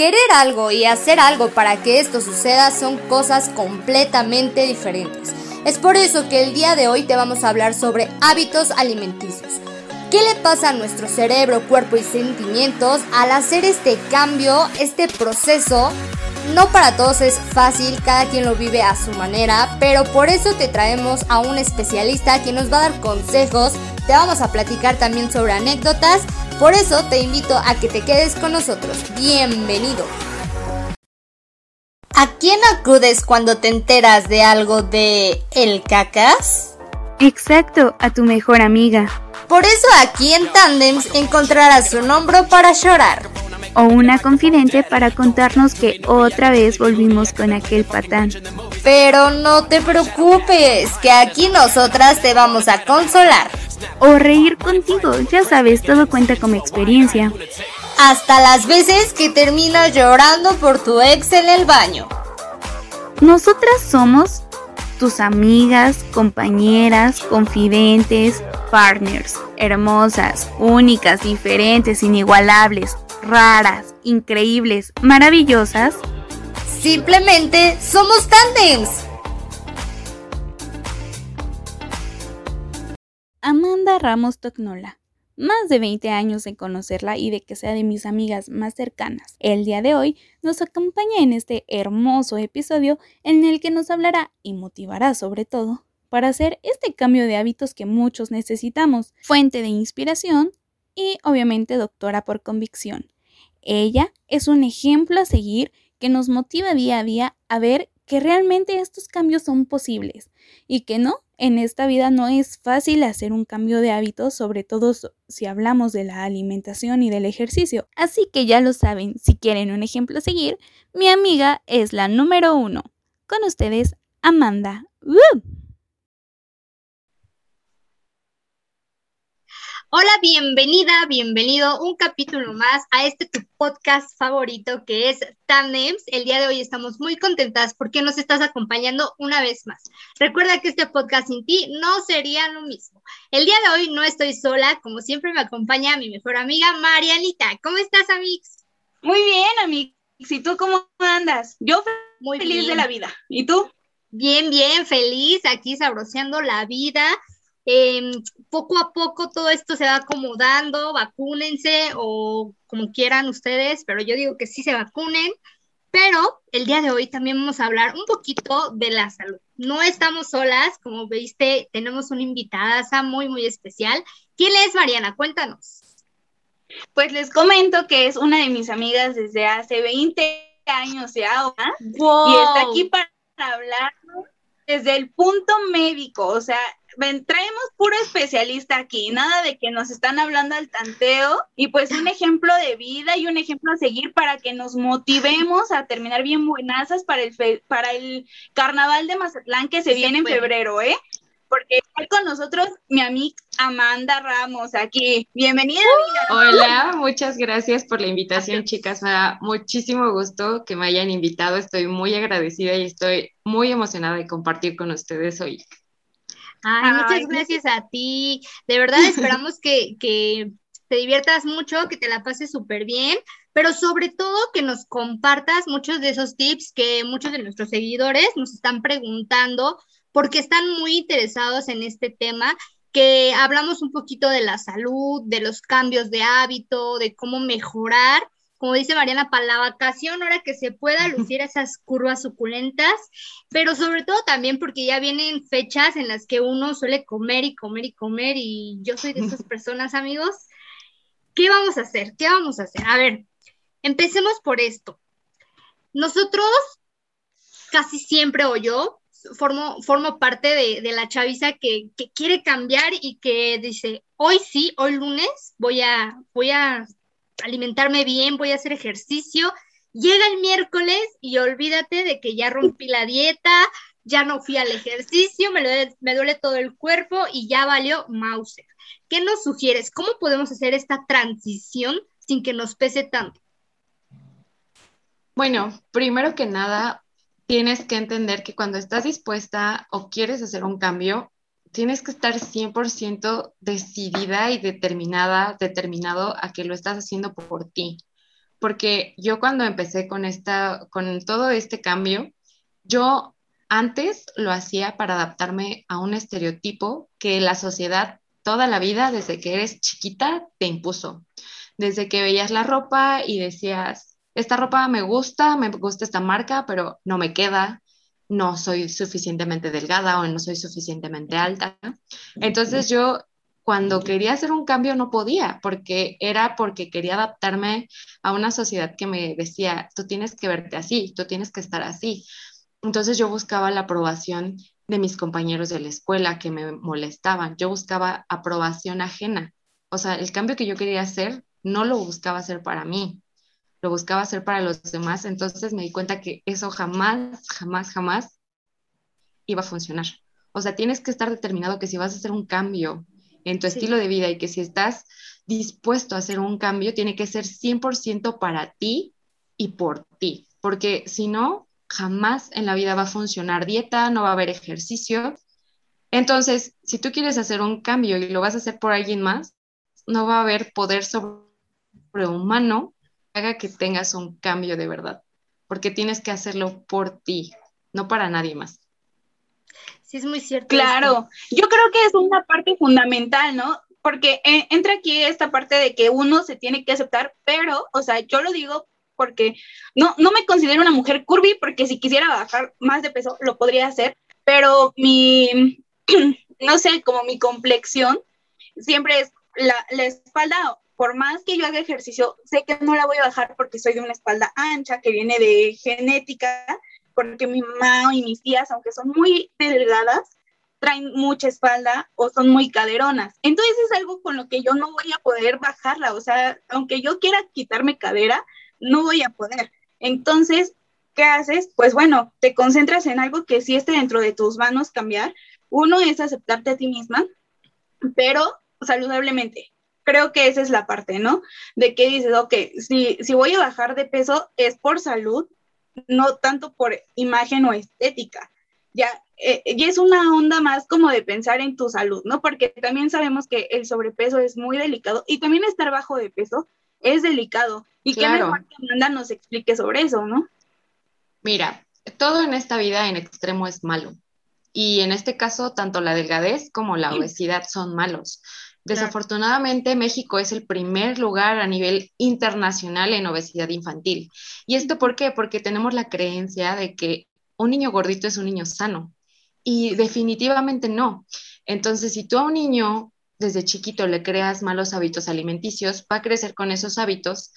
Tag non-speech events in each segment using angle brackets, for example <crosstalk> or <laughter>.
Querer algo y hacer algo para que esto suceda son cosas completamente diferentes. Es por eso que el día de hoy te vamos a hablar sobre hábitos alimenticios. ¿Qué le pasa a nuestro cerebro, cuerpo y sentimientos al hacer este cambio, este proceso? No para todos es fácil, cada quien lo vive a su manera, pero por eso te traemos a un especialista que nos va a dar consejos, te vamos a platicar también sobre anécdotas, por eso te invito a que te quedes con nosotros. Bienvenido. ¿A quién acudes cuando te enteras de algo de el cacas? Exacto, a tu mejor amiga. Por eso aquí en Tandems encontrarás un hombro para llorar. O una confidente para contarnos que otra vez volvimos con aquel patán. Pero no te preocupes, que aquí nosotras te vamos a consolar. O reír contigo, ya sabes, todo cuenta como experiencia. Hasta las veces que terminas llorando por tu ex en el baño. Nosotras somos tus amigas, compañeras, confidentes, partners, hermosas, únicas, diferentes, inigualables, raras, increíbles, maravillosas. Simplemente somos tandems. Amanda Ramos Tocnola más de 20 años de conocerla y de que sea de mis amigas más cercanas. El día de hoy nos acompaña en este hermoso episodio en el que nos hablará y motivará sobre todo para hacer este cambio de hábitos que muchos necesitamos, fuente de inspiración y obviamente doctora por convicción. Ella es un ejemplo a seguir que nos motiva día a día a ver que realmente estos cambios son posibles y que no en esta vida no es fácil hacer un cambio de hábitos, sobre todo si hablamos de la alimentación y del ejercicio. Así que ya lo saben, si quieren un ejemplo a seguir, mi amiga es la número uno. Con ustedes, Amanda. Hola, bienvenida, bienvenido un capítulo más a este tu podcast favorito que es Tandems. El día de hoy estamos muy contentas porque nos estás acompañando una vez más. Recuerda que este podcast sin ti no sería lo mismo. El día de hoy no estoy sola, como siempre me acompaña mi mejor amiga Marianita. ¿Cómo estás, Amix? Muy bien, Amix. ¿Y tú cómo andas? Yo muy feliz de la vida. ¿Y tú? Bien, bien, feliz, aquí sabroseando la vida. Em, poco a poco todo esto se va acomodando, vacúnense o como quieran ustedes, pero yo digo que sí se vacunen. Pero el día de hoy también vamos a hablar un poquito de la salud. No estamos solas, como viste, tenemos una invitada muy, muy especial. ¿Quién es Mariana? Cuéntanos. Pues les comento que es una de mis amigas desde hace 20 años ya, y está aquí para hablar desde el punto médico, o sea, traemos puro especialista aquí, nada de que nos están hablando al tanteo y pues un ejemplo de vida y un ejemplo a seguir para que nos motivemos a terminar bien buenazas para el, para el carnaval de Mazatlán que se viene en febrero, ¿eh? Porque está con nosotros mi amiga Amanda Ramos aquí. Bienvenida. Hola, muchas gracias por la invitación, chicas. Me da muchísimo gusto que me hayan invitado. Estoy muy agradecida y estoy muy emocionada de compartir con ustedes hoy. Ay, muchas gracias a ti. De verdad <laughs> esperamos que, que te diviertas mucho, que te la pases súper bien, pero sobre todo que nos compartas muchos de esos tips que muchos de nuestros seguidores nos están preguntando porque están muy interesados en este tema que hablamos un poquito de la salud, de los cambios de hábito, de cómo mejorar como dice Mariana, para la vacación, ahora que se pueda lucir esas curvas suculentas, pero sobre todo también porque ya vienen fechas en las que uno suele comer y comer y comer y yo soy de esas <laughs> personas, amigos. ¿Qué vamos a hacer? ¿Qué vamos a hacer? A ver, empecemos por esto. Nosotros, casi siempre o yo, formo, formo parte de, la chaviza que, que, quiere cambiar y que dice, hoy sí, hoy lunes voy a, voy a alimentarme bien, voy a hacer ejercicio. Llega el miércoles y olvídate de que ya rompí la dieta, ya no fui al ejercicio, me, me duele todo el cuerpo y ya valió Mauser. ¿Qué nos sugieres? ¿Cómo podemos hacer esta transición sin que nos pese tanto? Bueno, primero que nada, tienes que entender que cuando estás dispuesta o quieres hacer un cambio, tienes que estar 100% decidida y determinada, determinado a que lo estás haciendo por ti. porque yo cuando empecé con, esta, con todo este cambio, yo antes lo hacía para adaptarme a un estereotipo que la sociedad toda la vida, desde que eres chiquita, te impuso. Desde que veías la ropa y decías, esta ropa me gusta, me gusta esta marca, pero no me queda, no soy suficientemente delgada o no soy suficientemente alta. Entonces yo cuando quería hacer un cambio no podía, porque era porque quería adaptarme a una sociedad que me decía, tú tienes que verte así, tú tienes que estar así. Entonces yo buscaba la aprobación de mis compañeros de la escuela que me molestaban, yo buscaba aprobación ajena. O sea, el cambio que yo quería hacer no lo buscaba hacer para mí, lo buscaba hacer para los demás. Entonces me di cuenta que eso jamás, jamás, jamás iba a funcionar. O sea, tienes que estar determinado que si vas a hacer un cambio en tu estilo de vida y que si estás dispuesto a hacer un cambio, tiene que ser 100% para ti y por ti, porque si no, jamás en la vida va a funcionar dieta, no va a haber ejercicio. Entonces, si tú quieres hacer un cambio y lo vas a hacer por alguien más, no va a haber poder sobrehumano haga que tengas un cambio de verdad, porque tienes que hacerlo por ti, no para nadie más. Sí, es muy cierto. Claro, yo creo que es una parte fundamental, ¿no? Porque eh, entra aquí esta parte de que uno se tiene que aceptar, pero, o sea, yo lo digo porque no, no me considero una mujer curvy, porque si quisiera bajar más de peso, lo podría hacer, pero mi, <clears throat> no sé, como mi complexión, siempre es la, la espalda, por más que yo haga ejercicio, sé que no la voy a bajar porque soy de una espalda ancha, que viene de genética, porque mi mamá y mis tías, aunque son muy delgadas, traen mucha espalda o son muy caderonas. Entonces es algo con lo que yo no voy a poder bajarla. O sea, aunque yo quiera quitarme cadera, no voy a poder. Entonces, ¿qué haces? Pues bueno, te concentras en algo que sí esté dentro de tus manos cambiar. Uno es aceptarte a ti misma, pero saludablemente. Creo que esa es la parte, ¿no? De que dices, ok, si, si voy a bajar de peso es por salud, no tanto por imagen o estética. Ya, eh, y es una onda más como de pensar en tu salud, ¿no? Porque también sabemos que el sobrepeso es muy delicado y también estar bajo de peso es delicado. Y que mejor que Amanda nos explique sobre eso, ¿no? Mira, todo en esta vida en extremo es malo. Y en este caso, tanto la delgadez como la obesidad son malos. Desafortunadamente, México es el primer lugar a nivel internacional en obesidad infantil. ¿Y esto por qué? Porque tenemos la creencia de que un niño gordito es un niño sano. Y definitivamente no. Entonces, si tú a un niño desde chiquito le creas malos hábitos alimenticios, va a crecer con esos hábitos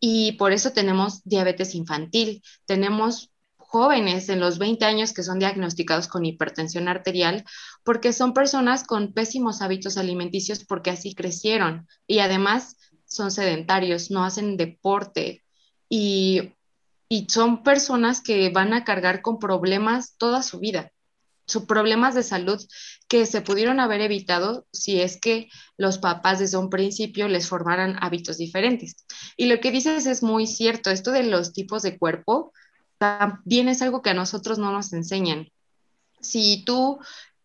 y por eso tenemos diabetes infantil. Tenemos jóvenes en los 20 años que son diagnosticados con hipertensión arterial porque son personas con pésimos hábitos alimenticios porque así crecieron y además son sedentarios, no hacen deporte y, y son personas que van a cargar con problemas toda su vida sus problemas de salud que se pudieron haber evitado si es que los papás desde un principio les formaran hábitos diferentes. Y lo que dices es muy cierto, esto de los tipos de cuerpo también es algo que a nosotros no nos enseñan. Si tú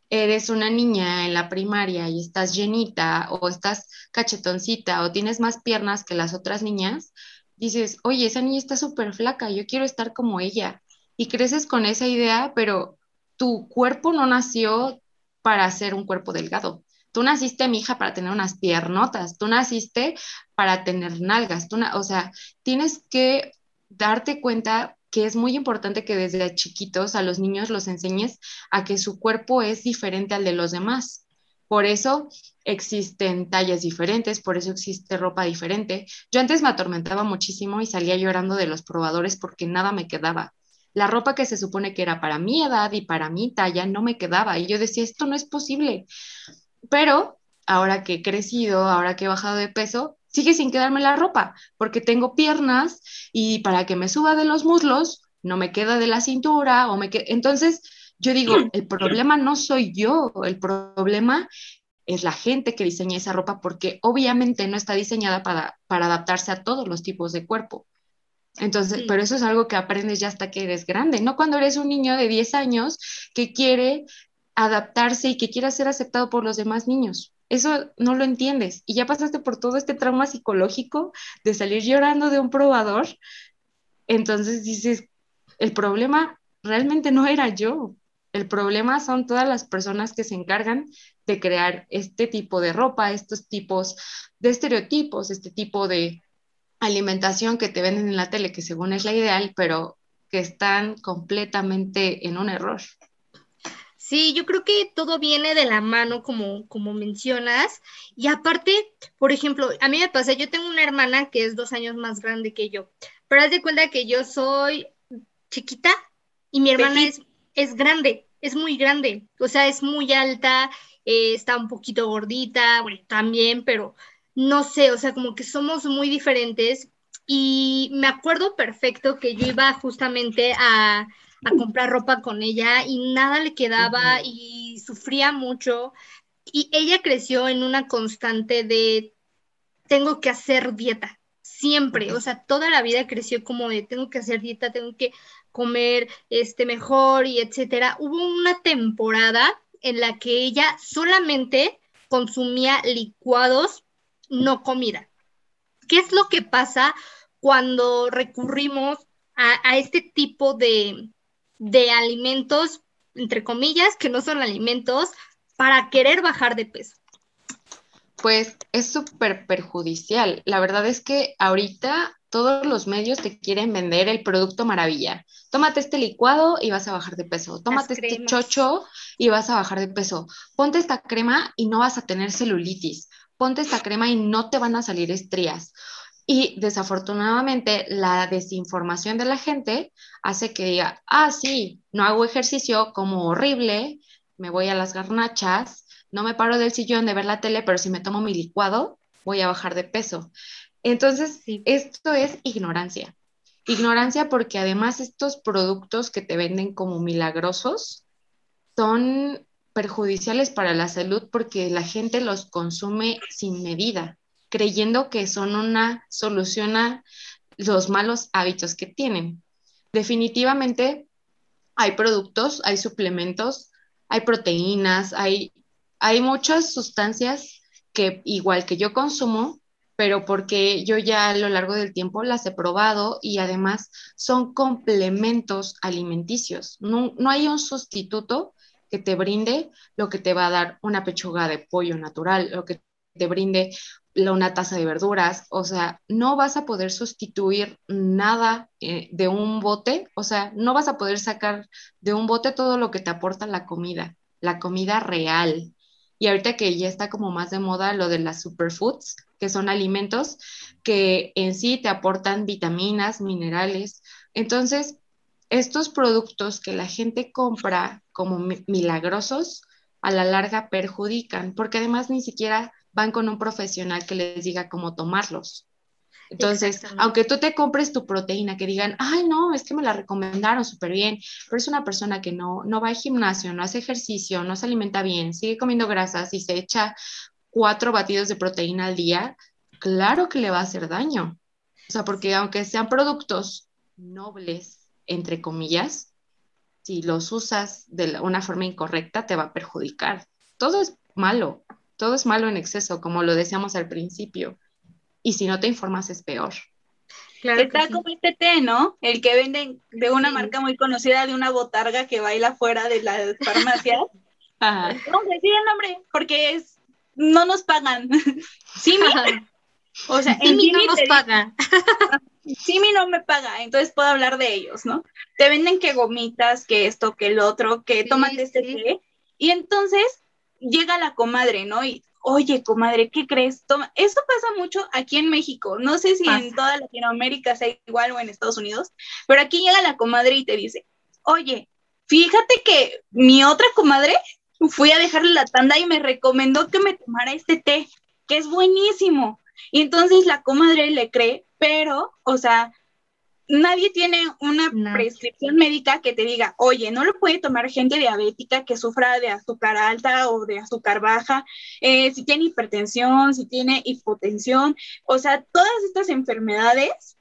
eres una niña en la primaria y estás llenita o estás cachetoncita o tienes más piernas que las otras niñas, dices, oye, esa niña está súper flaca, yo quiero estar como ella. Y creces con esa idea, pero tu cuerpo no nació para ser un cuerpo delgado. Tú naciste, mi hija, para tener unas piernotas, tú naciste para tener nalgas, tú o sea, tienes que darte cuenta que es muy importante que desde chiquitos a los niños los enseñes a que su cuerpo es diferente al de los demás. Por eso existen tallas diferentes, por eso existe ropa diferente. Yo antes me atormentaba muchísimo y salía llorando de los probadores porque nada me quedaba la ropa que se supone que era para mi edad y para mi talla no me quedaba. Y yo decía, esto no es posible. Pero ahora que he crecido, ahora que he bajado de peso, sigue sin quedarme la ropa, porque tengo piernas y para que me suba de los muslos, no me queda de la cintura o me Entonces, yo digo, el problema no soy yo, el problema es la gente que diseña esa ropa porque obviamente no está diseñada para, para adaptarse a todos los tipos de cuerpo. Entonces, pero eso es algo que aprendes ya hasta que eres grande, no cuando eres un niño de 10 años que quiere adaptarse y que quiera ser aceptado por los demás niños. Eso no lo entiendes. Y ya pasaste por todo este trauma psicológico de salir llorando de un probador, entonces dices, el problema realmente no era yo, el problema son todas las personas que se encargan de crear este tipo de ropa, estos tipos de estereotipos, este tipo de alimentación que te venden en la tele, que según es la ideal, pero que están completamente en un error. Sí, yo creo que todo viene de la mano, como, como mencionas. Y aparte, por ejemplo, a mí me pasa, yo tengo una hermana que es dos años más grande que yo, pero haz de cuenta que yo soy chiquita y mi hermana es, es grande, es muy grande, o sea, es muy alta, eh, está un poquito gordita, bueno, también, pero no sé, o sea, como que somos muy diferentes. Y me acuerdo perfecto que yo iba justamente a a comprar ropa con ella y nada le quedaba y sufría mucho. Y ella creció en una constante de tengo que hacer dieta, siempre, o sea, toda la vida creció como de tengo que hacer dieta, tengo que comer este mejor y etcétera. Hubo una temporada en la que ella solamente consumía licuados, no comida. ¿Qué es lo que pasa cuando recurrimos a este tipo de, de alimentos, entre comillas, que no son alimentos, para querer bajar de peso? Pues es súper perjudicial. La verdad es que ahorita todos los medios te quieren vender el producto maravilla. Tómate este licuado y vas a bajar de peso. Tómate este chocho y vas a bajar de peso. Ponte esta crema y no vas a tener celulitis. Ponte esta crema y no te van a salir estrías. Y desafortunadamente la desinformación de la gente hace que diga, ah, sí, no hago ejercicio como horrible, me voy a las garnachas, no me paro del sillón de ver la tele, pero si me tomo mi licuado, voy a bajar de peso. Entonces, esto es ignorancia. Ignorancia porque además estos productos que te venden como milagrosos son perjudiciales para la salud porque la gente los consume sin medida creyendo que son una solución a los malos hábitos que tienen. Definitivamente hay productos, hay suplementos, hay proteínas, hay, hay muchas sustancias que igual que yo consumo, pero porque yo ya a lo largo del tiempo las he probado y además son complementos alimenticios. No, no, hay un sustituto que te brinde lo que te va a dar una pechuga de pollo natural, lo que te brinde una taza de verduras, o sea, no vas a poder sustituir nada eh, de un bote, o sea, no vas a poder sacar de un bote todo lo que te aporta la comida, la comida real. Y ahorita que ya está como más de moda lo de las superfoods, que son alimentos que en sí te aportan vitaminas, minerales. Entonces, estos productos que la gente compra como milagrosos, a la larga perjudican, porque además ni siquiera van con un profesional que les diga cómo tomarlos. Entonces, aunque tú te compres tu proteína, que digan, ay, no, es que me la recomendaron súper bien, pero es una persona que no, no va al gimnasio, no hace ejercicio, no se alimenta bien, sigue comiendo grasas y se echa cuatro batidos de proteína al día, claro que le va a hacer daño. O sea, porque aunque sean productos nobles, entre comillas, si los usas de una forma incorrecta, te va a perjudicar. Todo es malo todo es malo en exceso, como lo decíamos al principio. Y si no te informas es peor. Claro Está como este té, ¿no? El que venden de una marca muy conocida, de una botarga que baila fuera de las farmacias. <laughs> Ajá. Vamos a decir el nombre, porque es, no nos pagan. <laughs> Sí, O sea, Simi no nos paga. <laughs> Simi no me paga, entonces puedo hablar de ellos, ¿no? Te venden que gomitas, que esto, que el otro, que sí, este té. Y entonces llega la comadre, ¿no? Y, oye, comadre, ¿qué crees? Toma. Eso pasa mucho aquí en México. No sé si en toda Latinoamérica sea igual o en Estados Unidos, pero aquí llega la comadre y te dice, oye, fíjate que mi otra comadre fui a dejarle la tanda y me recomendó que me tomara este té, que es buenísimo. Y entonces la comadre le cree, pero, o sea, nadie tiene una prescripción médica que te diga, oye, no lo puede tomar gente diabética que sufra de azúcar alta o de azúcar baja, eh, si tiene hipertensión, si tiene hipotensión, o sea, todas estas enfermedades,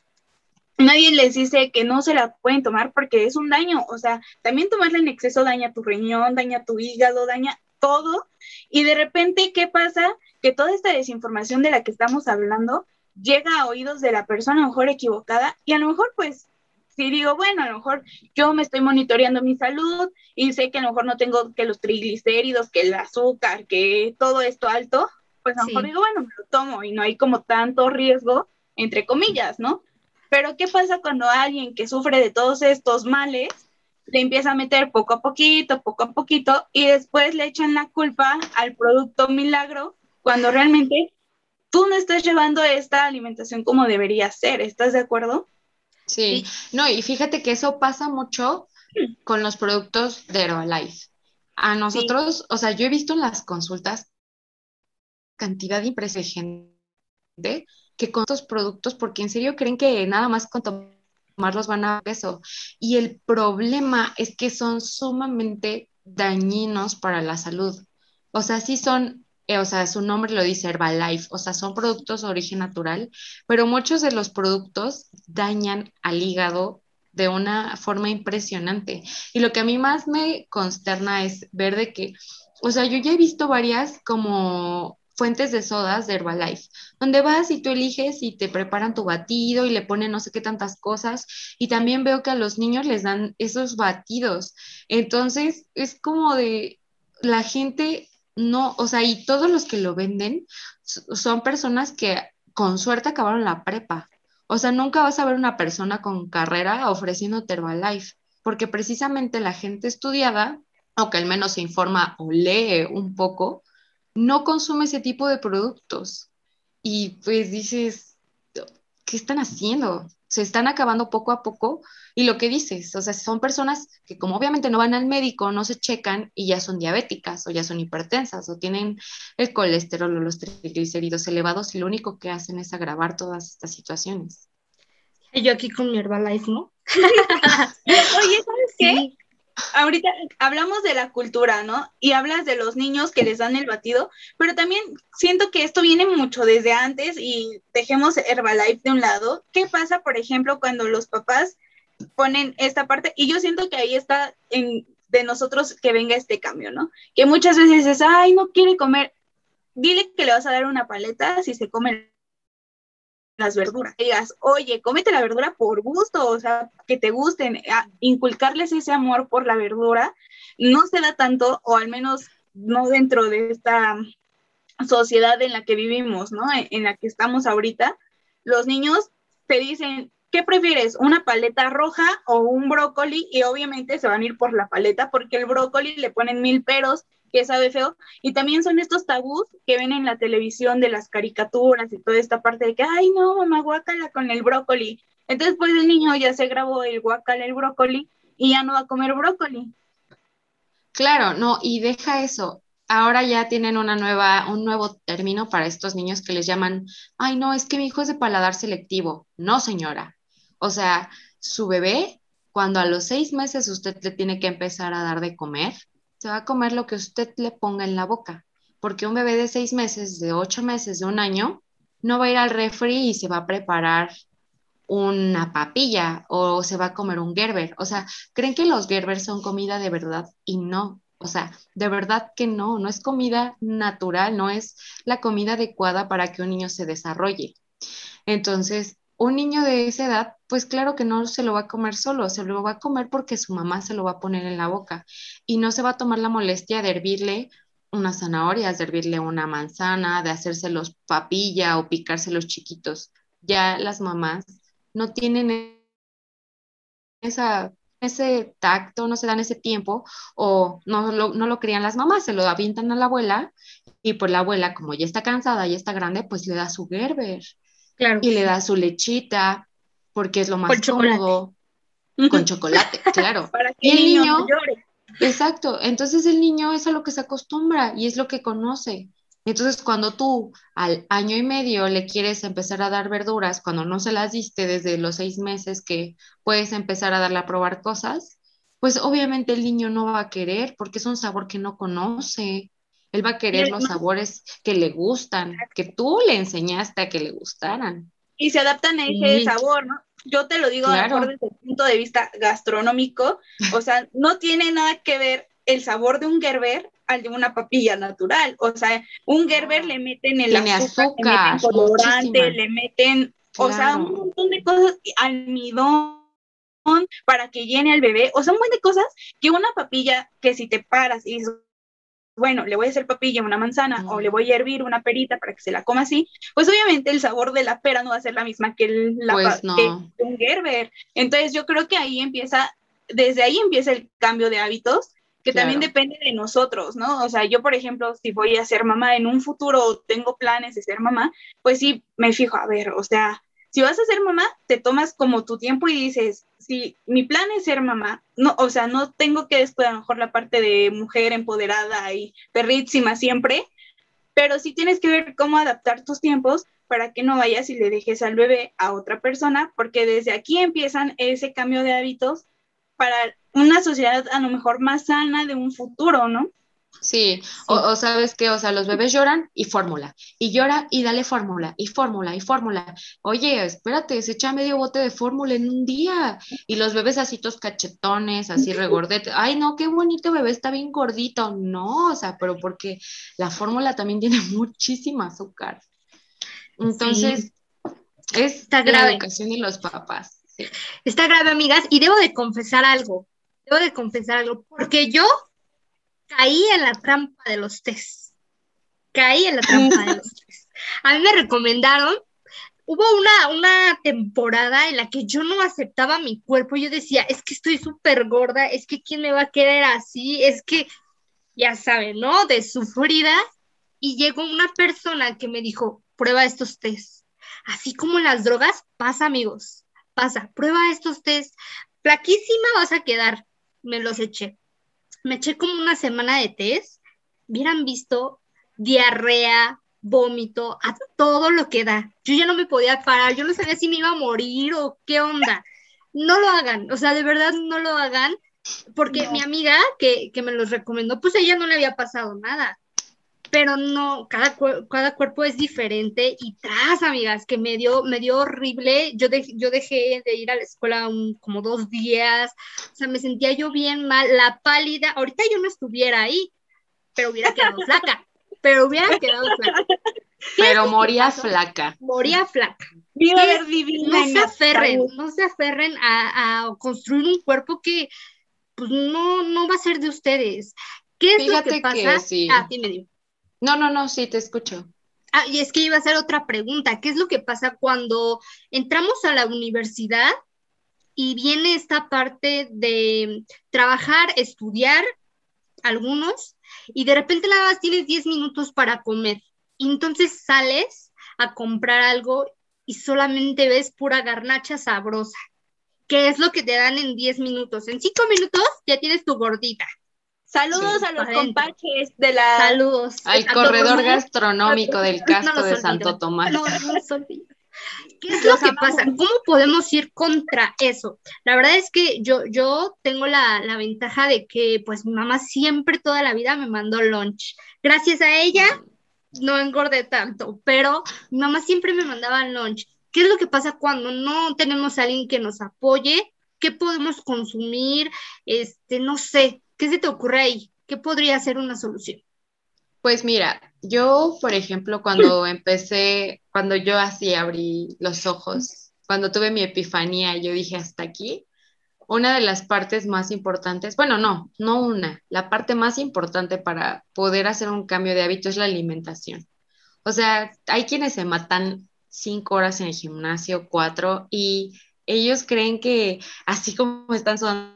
nadie les dice que no se la pueden tomar porque es un daño, o sea, también tomarla en exceso daña tu riñón, daña tu hígado, daña todo, y de repente, ¿qué pasa? que toda esta desinformación de la que estamos hablando llega a oídos de la persona a lo mejor equivocada y a lo mejor pues si digo, bueno, a lo mejor yo me estoy monitoreando mi salud y sé que a lo mejor no tengo que los triglicéridos, que el azúcar, que todo esto alto, pues a lo mejor digo, bueno, me lo tomo y no hay como tanto riesgo, entre comillas, ¿no? Pero ¿qué pasa cuando alguien que sufre de todos estos males le empieza a meter poco a poquito, poco a poquito, y después le echan la culpa al producto milagro, cuando realmente tú no estás llevando esta alimentación como debería ser, ¿estás de acuerdo? Sí, no, y fíjate que eso pasa mucho con los productos de Herbalife. A nosotros, o sea, yo he visto en las consultas cantidad de gente que con estos productos, porque en serio creen que nada más con tomarlos van a peso. Y el problema es que son sumamente dañinos para la salud. O sea, sí son eh, o sea, su nombre lo dice Herbalife, o sea, son productos de origen natural, pero muchos de los productos dañan al hígado de una forma impresionante. Y lo que a mí más me consterna es ver de que, o sea, yo ya he visto varias como fuentes de sodas de Herbalife, donde vas y tú eliges y te preparan tu batido y le ponen no sé qué tantas cosas. Y también veo que a los niños les dan esos batidos. Entonces, es como de la gente no, o sea, y todos los que lo venden son personas que con suerte acabaron la prepa. O sea, nunca vas a ver una persona con carrera ofreciendo Herbalife, porque precisamente la gente estudiada, o que al menos se informa o lee un poco, no consume ese tipo de productos. Y pues dices, ¿qué están haciendo? Se están acabando poco a poco y lo que dices, o sea, son personas que como obviamente no van al médico, no se checan y ya son diabéticas o ya son hipertensas o tienen el colesterol o los triglicéridos elevados y lo único que hacen es agravar todas estas situaciones. Y yo aquí con mi Herbalife, ¿no? <laughs> Oye, ¿sabes qué? Ahorita hablamos de la cultura, ¿no? Y hablas de los niños que les dan el batido, pero también siento que esto viene mucho desde antes y dejemos Herbalife de un lado. ¿Qué pasa, por ejemplo, cuando los papás ponen esta parte y yo siento que ahí está en, de nosotros que venga este cambio, ¿no? Que muchas veces es, ay, no quiere comer, dile que le vas a dar una paleta si se come las verduras. digas, oye, cómete la verdura por gusto, o sea, que te gusten, inculcarles ese amor por la verdura, no se da tanto, o al menos no dentro de esta sociedad en la que vivimos, ¿no? en la que estamos ahorita, los niños te dicen, ¿qué prefieres? ¿Una paleta roja o un brócoli? Y obviamente se van a ir por la paleta porque el brócoli le ponen mil peros, que sabe feo. Y también son estos tabús que ven en la televisión de las caricaturas y toda esta parte de que, ay, no, mamá, guácala con el brócoli. Entonces, pues el niño ya se grabó el guacala, el brócoli, y ya no va a comer brócoli. Claro, no, y deja eso. Ahora ya tienen una nueva, un nuevo término para estos niños que les llaman, ay, no, es que mi hijo es de paladar selectivo. No, señora, o sea, su bebé, cuando a los seis meses usted le tiene que empezar a dar de comer, se va a comer lo que usted le ponga en la boca. Porque un bebé de seis meses, de ocho meses, de un año, no va a ir al refri y se va a preparar una papilla o se va a comer un Gerber. O sea, creen que los Gerber son comida de verdad y no. O sea, de verdad que no, no es comida natural, no es la comida adecuada para que un niño se desarrolle. Entonces, un niño de esa edad, pues claro que no se lo va a comer solo, se lo va a comer porque su mamá se lo va a poner en la boca y no se va a tomar la molestia de hervirle unas zanahorias, de hervirle una manzana, de hacérselos papilla o picárselos chiquitos. Ya las mamás no tienen esa, ese tacto, no se dan ese tiempo o no lo, no lo crían las mamás, se lo avientan a la abuela y pues la abuela, como ya está cansada, y está grande, pues le da su Gerber y le da su lechita, porque es lo más cómodo. Con chocolate, <laughs> claro. Para que el niño, llore. Exacto. Entonces el niño es a lo que se acostumbra y es lo que conoce. Entonces, cuando tú al año y medio le quieres empezar a dar verduras, cuando no se las diste desde los seis meses que puedes empezar a darle a probar cosas, pues obviamente el niño no va a querer porque es un sabor que no conoce. Él va a querer los sabores que le gustan, que tú le enseñaste a que le gustaran. Y se adaptan a ese sabor, ¿no? Yo te lo digo desde el punto de vista gastronómico, o sea, <laughs> no tiene nada que ver el sabor de un Gerber al de una papilla natural. O sea, un Gerber ah. le meten el azúcar, le meten colorante, le meten, o sea, un montón de cosas, almidón para que llene al bebé, o sea, un montón de cosas que una papilla que si te paras y dices, bueno, le voy a hacer papilla una manzana o le voy a hervir una perita para que se la coma así, pues obviamente el sabor de la pera no va a ser la misma que, el, la, pues un Gerber. Entonces yo creo que ahí empieza, desde ahí empieza el cambio de hábitos que también depende de nosotros, ¿no? O sea, yo, por ejemplo, si voy a ser mamá en un futuro o tengo planes de ser mamá, pues sí, me fijo, a ver, o sea, si vas a ser mamá, te tomas como tu tiempo y dices, si mi plan es ser mamá, no, o sea, no tengo que después a lo mejor la parte de mujer empoderada y perrísima siempre, pero sí tienes que ver cómo adaptar tus tiempos para que no vayas y le dejes al bebé a otra persona, porque desde aquí empiezan ese cambio de hábitos para una sociedad a lo mejor más sana de un futuro, ¿no? Sí, O, sabes qué, o sea, los bebés lloran y fórmula, y llora y dale fórmula, y fórmula, y fórmula. Oye, espérate, se echa medio bote de fórmula en un día, y los bebés así todos cachetones, así <laughs> regordetes. Ay, no, qué bonito bebé, está bien gordito. No, o sea, pero porque la fórmula también tiene <laughs> muchísima azúcar. Entonces, es la educación de los papás. Está grave, amigas, y debo de confesar algo, debo de confesar algo, porque yo caí en la trampa de los test. Caí en la trampa de los test. A mí me recomendaron, hubo una, una temporada en la que yo no aceptaba mi cuerpo, yo decía, es que estoy súper gorda, es que quién me va a querer así, es que, ya saben, ¿no? De sufrida. Y llegó una persona que me dijo, prueba estos test. Así como las drogas, pasa amigos, pasa, prueba estos test. Flaquísima vas a quedar. Me los eché me eché como una semana de test, hubieran visto diarrea, vómito, a todo lo que da. Yo ya no me podía parar, yo no sabía si me iba a morir o qué onda. No lo hagan, o sea, de verdad no lo hagan, porque mi amiga que, que me los recomendó, pues a ella no le había pasado nada pero no, cada, cada cuerpo es diferente y tras, amigas, que me dio, me dio horrible. Yo, yo dejé de ir a la escuela un, como dos días, o sea, me sentía yo bien mal, la pálida. Ahorita yo no estuviera ahí, pero hubiera quedado <laughs> flaca, pero hubiera quedado flaca. Pero moría flaca. Moría flaca. No se aferren, no se aferren a, a, construir un cuerpo que pues no, no va a ser de ustedes. ¿Qué es lo que pasa? Que sí. Ah, dime, no, no, no, sí, te escucho. Ah, y es que iba a hacer otra pregunta. ¿Qué es lo que pasa cuando entramos a la universidad y viene esta parte de trabajar, estudiar, algunos, y de repente la vas, tienes 10 minutos para comer? Y entonces sales a comprar algo y solamente ves pura garnacha sabrosa. ¿Qué es lo que te dan en 10 minutos? En 5 minutos ya tienes tu gordita. Saludos a los compaches de la. Saludos. Al corredor gastronómico del casco de Santo Tomás. ¿Qué es lo que pasa? ¿Cómo podemos ir contra eso? La verdad es que yo, yo tengo la, la, ventaja de que pues mi mamá siempre toda la vida me mandó lunch. Gracias a ella no engordé tanto, pero mi mamá siempre me mandaba lunch. ¿Qué es lo que pasa cuando no tenemos a alguien que nos apoye? ¿Qué podemos consumir? Este, no sé, ¿Qué se te ocurre ahí? ¿Qué podría ser una solución? Pues mira, yo, por ejemplo, cuando <laughs> empecé, cuando yo así abrí los ojos, cuando tuve mi epifanía, yo dije hasta aquí, una de las partes más importantes, bueno, no, no una, la parte más importante para poder hacer un cambio de hábito es la alimentación. O sea, hay quienes se matan cinco horas en el gimnasio, cuatro, y ellos creen que así como están sudando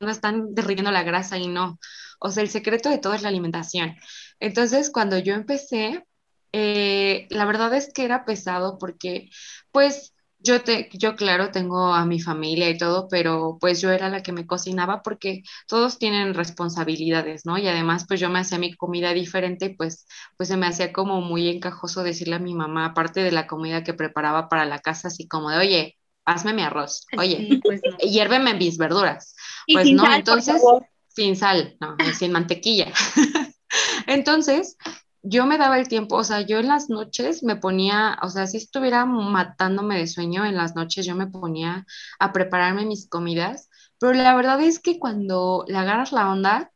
no están derritiendo la grasa y no. O sea, el secreto de todo es la alimentación. Entonces, cuando yo empecé, eh, la verdad es que era pesado porque, pues, yo, te, yo claro, tengo a mi familia y todo, pero pues yo era la que me cocinaba porque todos tienen responsabilidades, ¿no? Y además, pues yo me hacía mi comida diferente pues, pues se me hacía como muy encajoso decirle a mi mamá, aparte de la comida que preparaba para la casa, así como de, oye, hazme mi arroz, oye, pues <laughs> hiérveme mis verduras. Pues no, entonces, sin sal, no, <laughs> sin mantequilla. <laughs> entonces, yo me daba el tiempo, o sea, yo en las noches me ponía, o sea, si estuviera matándome de sueño, en las noches yo me ponía a prepararme mis comidas, pero la verdad es que cuando le agarras la onda,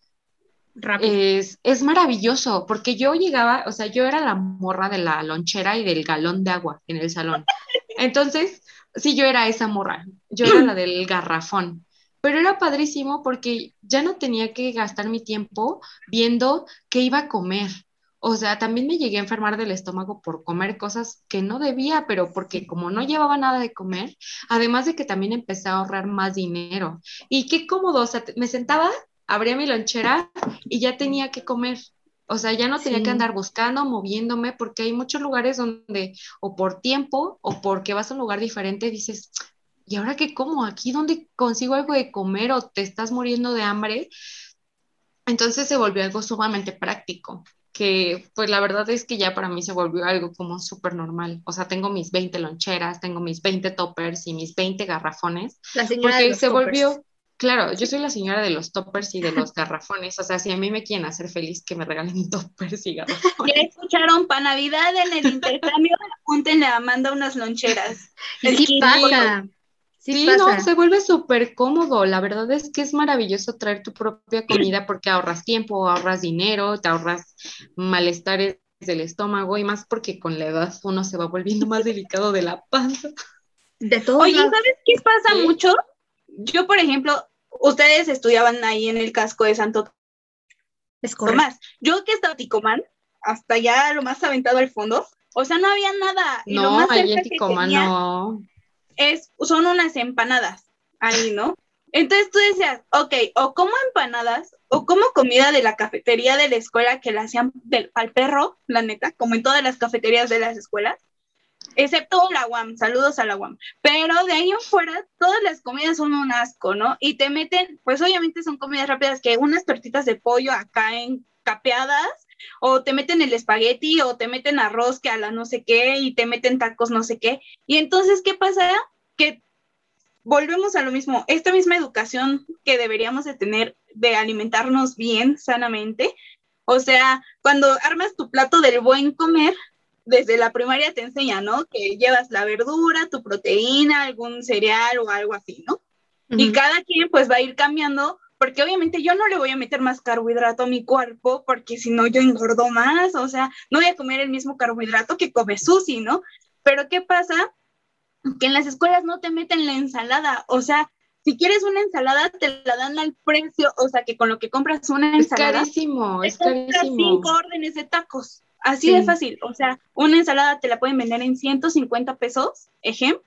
es, es, maravilloso, porque yo llegaba, o sea, yo era la morra de la lonchera y del galón de agua en el salón. Entonces, sí, yo era esa morra, yo era la del garrafón. Pero era padrísimo porque ya no tenía que gastar mi tiempo viendo qué iba a comer. O sea, también me llegué a enfermar del estómago por comer cosas que no debía, pero porque como no llevaba nada de comer, además de que también empecé a ahorrar más dinero. Y qué cómodo, o sea, me sentaba, abría mi lonchera y ya tenía que comer. O sea, ya no tenía que andar buscando, moviéndome, porque hay muchos lugares donde o por tiempo o porque vas a un lugar diferente dices, ¿y ahora qué como? ¿Aquí donde consigo algo de comer o te estás muriendo de hambre? Entonces se volvió algo sumamente práctico que pues la verdad es que ya para mí se volvió algo como súper normal. O sea, tengo mis 20 loncheras, tengo mis 20 toppers y mis 20 garrafones. La señora porque se volvió, claro, yo soy la señora de los toppers y de los garrafones. O sea, si a mí me quieren hacer feliz, que me regalen <laughs> toppers y garrafones. Ya escucharon, para Navidad en el intercambio, apúntenle a Amanda unas loncheras. Sí pasa. Sí, no, se vuelve súper cómodo. La verdad es que es maravilloso traer tu propia comida porque ahorras tiempo, ahorras dinero, te ahorras malestares del estómago y más porque con la edad uno se va volviendo más delicado de la panza. De todo. Oye, ¿sabes qué pasa mucho? Yo, por ejemplo, ustedes estudiaban ahí en el casco de Santo es Tomás. Yo que estaba Ticomán, hasta ya lo más aventado al fondo, o sea, no había nada. no, ahí en Ticomán no es, son unas empanadas ahí, ¿no? Entonces tú decías, ok, o como empanadas, o como comida de la cafetería de la escuela que la hacían al perro, la neta, como en todas las cafeterías de las escuelas, excepto la UAM, saludos a la UAM. Pero de ahí en fuera, todas las comidas son un asco, ¿no? Y te meten, pues obviamente son comidas rápidas, que unas tortitas de pollo acá en capeadas, o te meten el espagueti, o te meten arroz que a la no sé qué, y te meten tacos no sé qué. Y entonces, ¿qué pasa? Que volvemos a lo mismo, esta misma educación que deberíamos de tener de alimentarnos bien, sanamente. O sea, cuando armas tu plato del buen comer, desde la primaria te enseña, ¿no? Que llevas la verdura, tu proteína, algún cereal o algo así, ¿no? Y cada quien pues va a ir cambiando porque obviamente yo no le voy a meter más carbohidrato a mi cuerpo, porque si no yo engordo más, o sea, no voy a comer el mismo carbohidrato que come Susi, ¿no? Pero ¿qué pasa? Que en las escuelas no te meten la ensalada, o sea, si quieres una ensalada, te la dan al precio, o sea, que con lo que compras una ensalada. Es carísimo, es carísimo. cinco órdenes de tacos, así de fácil, o sea, una ensalada te la pueden vender en 150 pesos, ejemplo,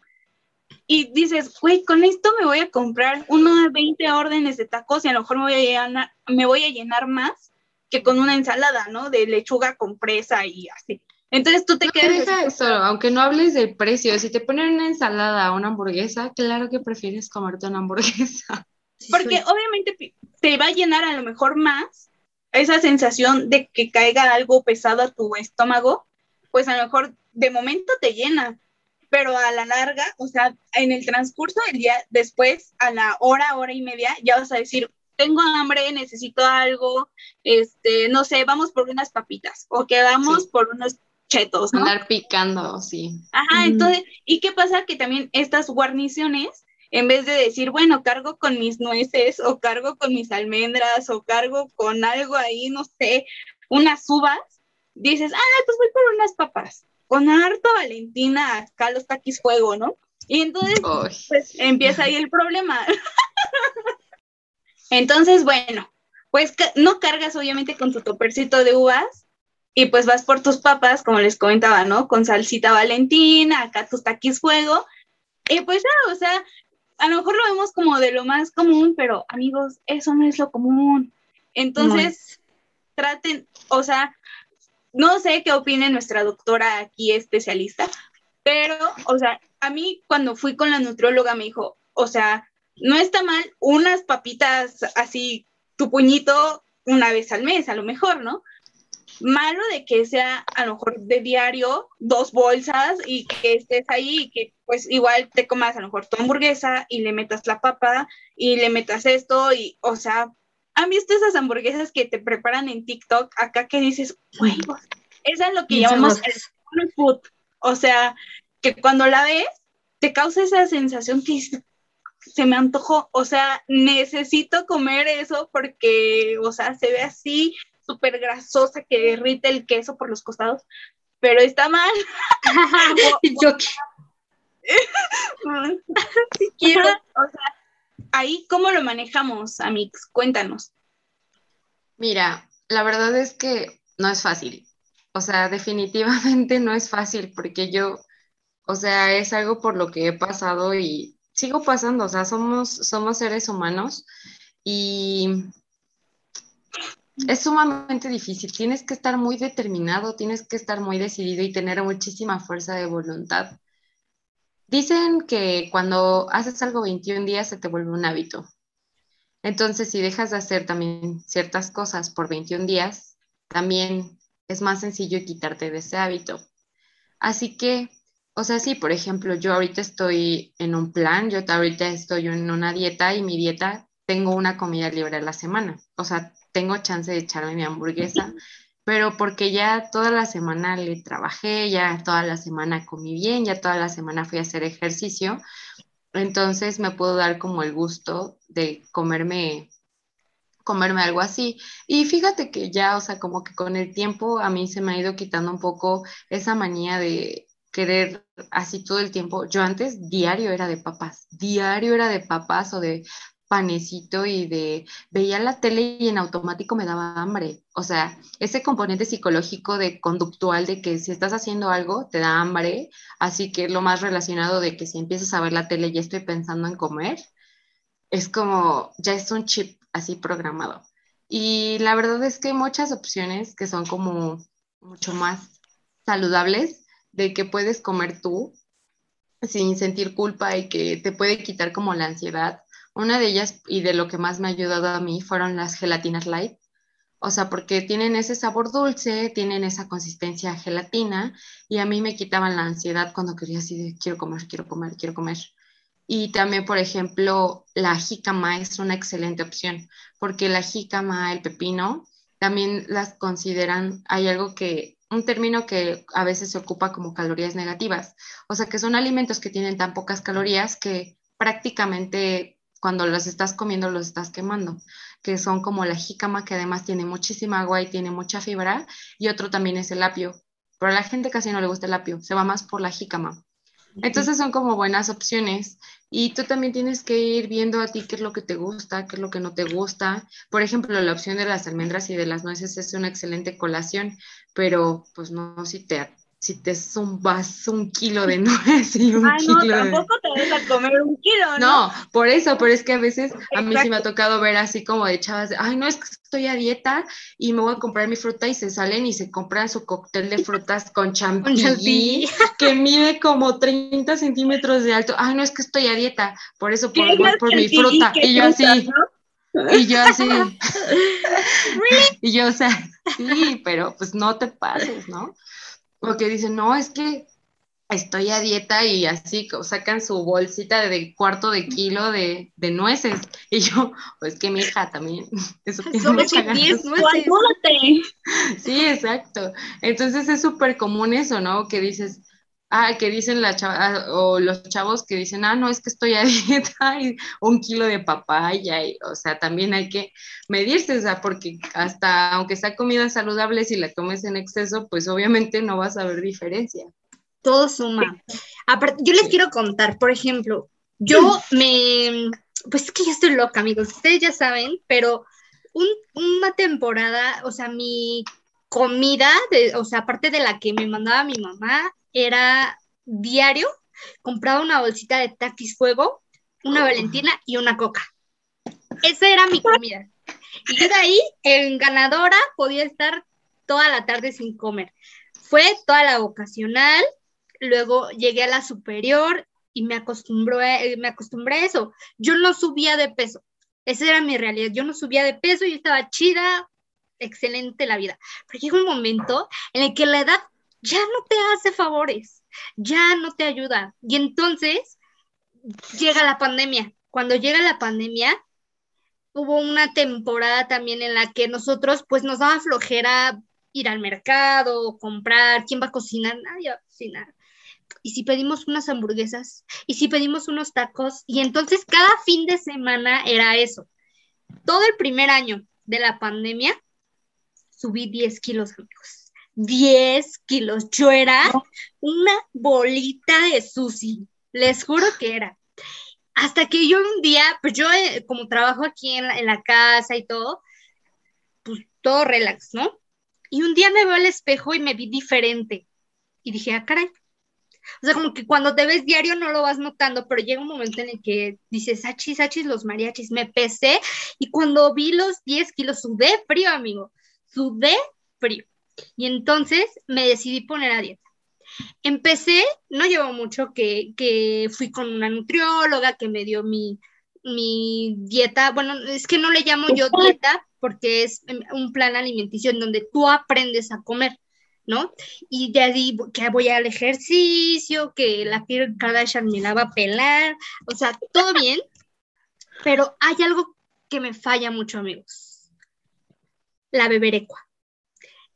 y dices, güey, con esto me voy a comprar uno de 20 órdenes de tacos y a lo mejor me voy a llenar, me voy a llenar más que con una ensalada, ¿no? De lechuga con presa y así. Entonces tú te quedas... eso, aunque no hables del precio, si te ponen una ensalada o una hamburguesa, claro que prefieres comerte una hamburguesa. Porque obviamente te va a llenar a lo mejor más esa sensación de que caiga algo pesado a tu estómago, pues a lo mejor de momento te llena, pero a la larga, o sea, en el transcurso del día, después, a la hora, hora y media, ya vas a decir, tengo hambre, necesito algo, este, no sé, vamos por unas papitas o que vamos por unos chetos, ¿no? Andar picando, sí. Ajá, entonces, ¿y qué pasa? Que también estas guarniciones, en vez de decir, bueno, cargo con mis nueces o cargo con mis almendras o cargo con algo ahí, no sé, unas uvas, dices, ah, pues voy por unas papas con harto Valentina acá los taquis fuego, ¿no? Y entonces, pues empieza ahí el problema. <laughs> entonces, bueno, pues no cargas obviamente con tu topercito de uvas y pues vas por tus papas, como les comentaba, ¿no? Con salsita Valentina, acá tus taquis fuego. Y pues ya, o sea, a lo mejor lo vemos como de lo más común, pero amigos, eso no es lo común. Entonces, traten, o sea, no sé qué opine nuestra doctora aquí especialista, pero, o sea, a mí cuando fui con la nutrióloga me dijo, o sea, no está mal unas papitas así, tu puñito una vez al mes, a lo mejor, ¿no? Malo de que sea a lo mejor de diario dos bolsas y que estés ahí y que pues igual te comas a lo mejor tu hamburguesa y le metas la papa y le metas esto y, o sea, ¿Han visto esas hamburguesas que te preparan en TikTok acá que dices, güey, esa es lo que llamamos el food? O sea, que cuando la ves, te causa esa sensación que se me antojó, o sea, necesito comer eso porque, o sea, se ve así súper grasosa que derrite el queso por los costados, pero está mal. <laughs> Yo <laughs> sí quiero, o sea, ahí cómo lo manejamos, Amix, cuéntanos. Mira, la verdad es que no es fácil. O sea, <laughs> definitivamente no es fácil porque yo, o sea, es algo por lo que he pasado y sigo pasando, o sea, somos, somos seres humanos y es sumamente difícil. Tienes que estar muy determinado, tienes que estar muy decidido y tener muchísima fuerza de voluntad. Dicen que cuando haces algo 21 días se te vuelve un hábito. Entonces, si dejas de hacer también ciertas cosas por 21 días, también es más sencillo quitarte de ese hábito. Así que, o sea, sí, por ejemplo, yo ahorita estoy en un plan, yo ahorita estoy en una dieta y mi dieta tengo una comida libre a la semana. O sea, tengo chance de echarme mi hamburguesa, pero porque ya toda la semana le trabajé, ya toda la semana comí bien, ya toda la semana fui a hacer ejercicio, entonces me puedo dar como el gusto de comerme comerme algo así. Y fíjate que ya, o sea, como que con el tiempo a mí se me ha ido quitando un poco esa manía de querer así todo el tiempo. Yo antes diario era de papas, diario era de papas o de panecito y de veía la tele y en automático me daba hambre. O sea, ese componente psicológico de conductual de que si estás haciendo algo te da hambre, así que lo más relacionado de que si empiezas a ver la tele y estoy pensando en comer, es como ya es un chip así programado. Y la verdad es que hay muchas opciones que son como mucho más saludables de que puedes comer tú sin sentir culpa y que te puede quitar como la ansiedad una de ellas y de lo que más me ha ayudado a mí fueron las gelatinas light. O sea, porque tienen ese sabor dulce, tienen esa consistencia gelatina y a mí me quitaban la ansiedad cuando quería así quiero comer, quiero comer, quiero comer. Y también, por ejemplo, la jícama es una excelente opción porque la jícama, el pepino, también las consideran, hay algo que, un término que a veces se ocupa como calorías negativas. O sea, que son alimentos que tienen tan pocas calorías que prácticamente cuando los estás comiendo los estás quemando, que son como la jícama, que además tiene muchísima agua y tiene mucha fibra, y otro también es el apio, pero a la gente casi no le gusta el apio, se va más por la jícama. Entonces son como buenas opciones y tú también tienes que ir viendo a ti qué es lo que te gusta, qué es lo que no te gusta. Por ejemplo, la opción de las almendras y de las nueces es una excelente colación, pero pues no si te si te zumbas un kilo de <laughs> nuez y un Ay, no, tampoco te vas a comer un kilo, ¿no? No, por eso, pero es que a veces a mí sí me ha tocado ver así como de chavas, de, ay, no, es que estoy a dieta y me voy a comprar mi fruta y se salen y se compran su cóctel de frutas con <laughs> chantilly, <laughs> que mide como 30 centímetros de alto. Ay, no, es que estoy a dieta, por eso por, por mi fruta. Y yo así... Y yo así. y yo, o sea, sí, pero pues no te pases, ¿no? Porque dicen, no, es que estoy a dieta y así sacan su bolsita de cuarto de kilo de, nueces. <laughs> Y yo, pues que mi hija también. <laughs> Eso Somos 10 nueces. <laughs> Sí, exacto. Entonces es súper común eso, ¿no? Que dices, ah, que dicen la chava, o los chavos que dicen, ah, no, es que estoy a <laughs> dieta y un kilo de papaya, y, o sea, también hay que medirse, o sea, porque hasta aunque sea comida saludable, si la comes en exceso, pues obviamente no vas a ver diferencia. Todo suma. Aparte, yo les quiero contar, por ejemplo, yo <clears throat> me, pues es que yo estoy loca, amigos, ustedes ya saben, pero una temporada, o sea, mi comida, de, o sea, aparte de la que me mandaba mi mamá, era diario, compraba una bolsita de taquis fuego, una oh. valentina y una coca. Esa era mi comida. Y yo de ahí, en ganadora, podía estar toda la tarde sin comer. Fue toda la vocacional, luego llegué a la superior y me, acostumbré, me acostumbré a eso. Yo no subía de peso. Esa era mi realidad. Yo no subía de peso y estaba chida, excelente la vida. Pero llega un momento en el que la edad ya no te hace favores, ya no te ayuda. Y entonces llega la pandemia. Cuando llega la pandemia, hubo una temporada también en la que nosotros, pues nos daba flojera ir al mercado, comprar, quién va a cocinar, nadie va a cocinar. ¿y si pedimos unas hamburguesas? ¿Y si pedimos unos tacos? Y entonces cada fin de semana era eso. Todo el primer año de la pandemia subí 10 kilos, amigos. 10 kilos. Yo era una bolita de sushi. Les juro que era. Hasta que yo un día, pues yo eh, como trabajo aquí en la, en la casa y todo, pues todo relax, ¿no? Y un día me veo al espejo y me vi diferente. Y dije, ah, caray, o sea, como que cuando te ves diario no lo vas notando, pero llega un momento en el que dices, achis, achis, los mariachis, me pesé y cuando vi los 10 kilos, sudé frío, amigo, sudé frío. Y entonces me decidí poner a dieta. Empecé, no llevo mucho que, que fui con una nutrióloga que me dio mi, mi dieta, bueno, es que no le llamo yo dieta porque es un plan alimenticio en donde tú aprendes a comer. ¿no? Y de ahí que voy al ejercicio, que la Kim Kardashian me la va a pelar, o sea, todo bien, pero hay algo que me falla mucho, amigos. La beberecua.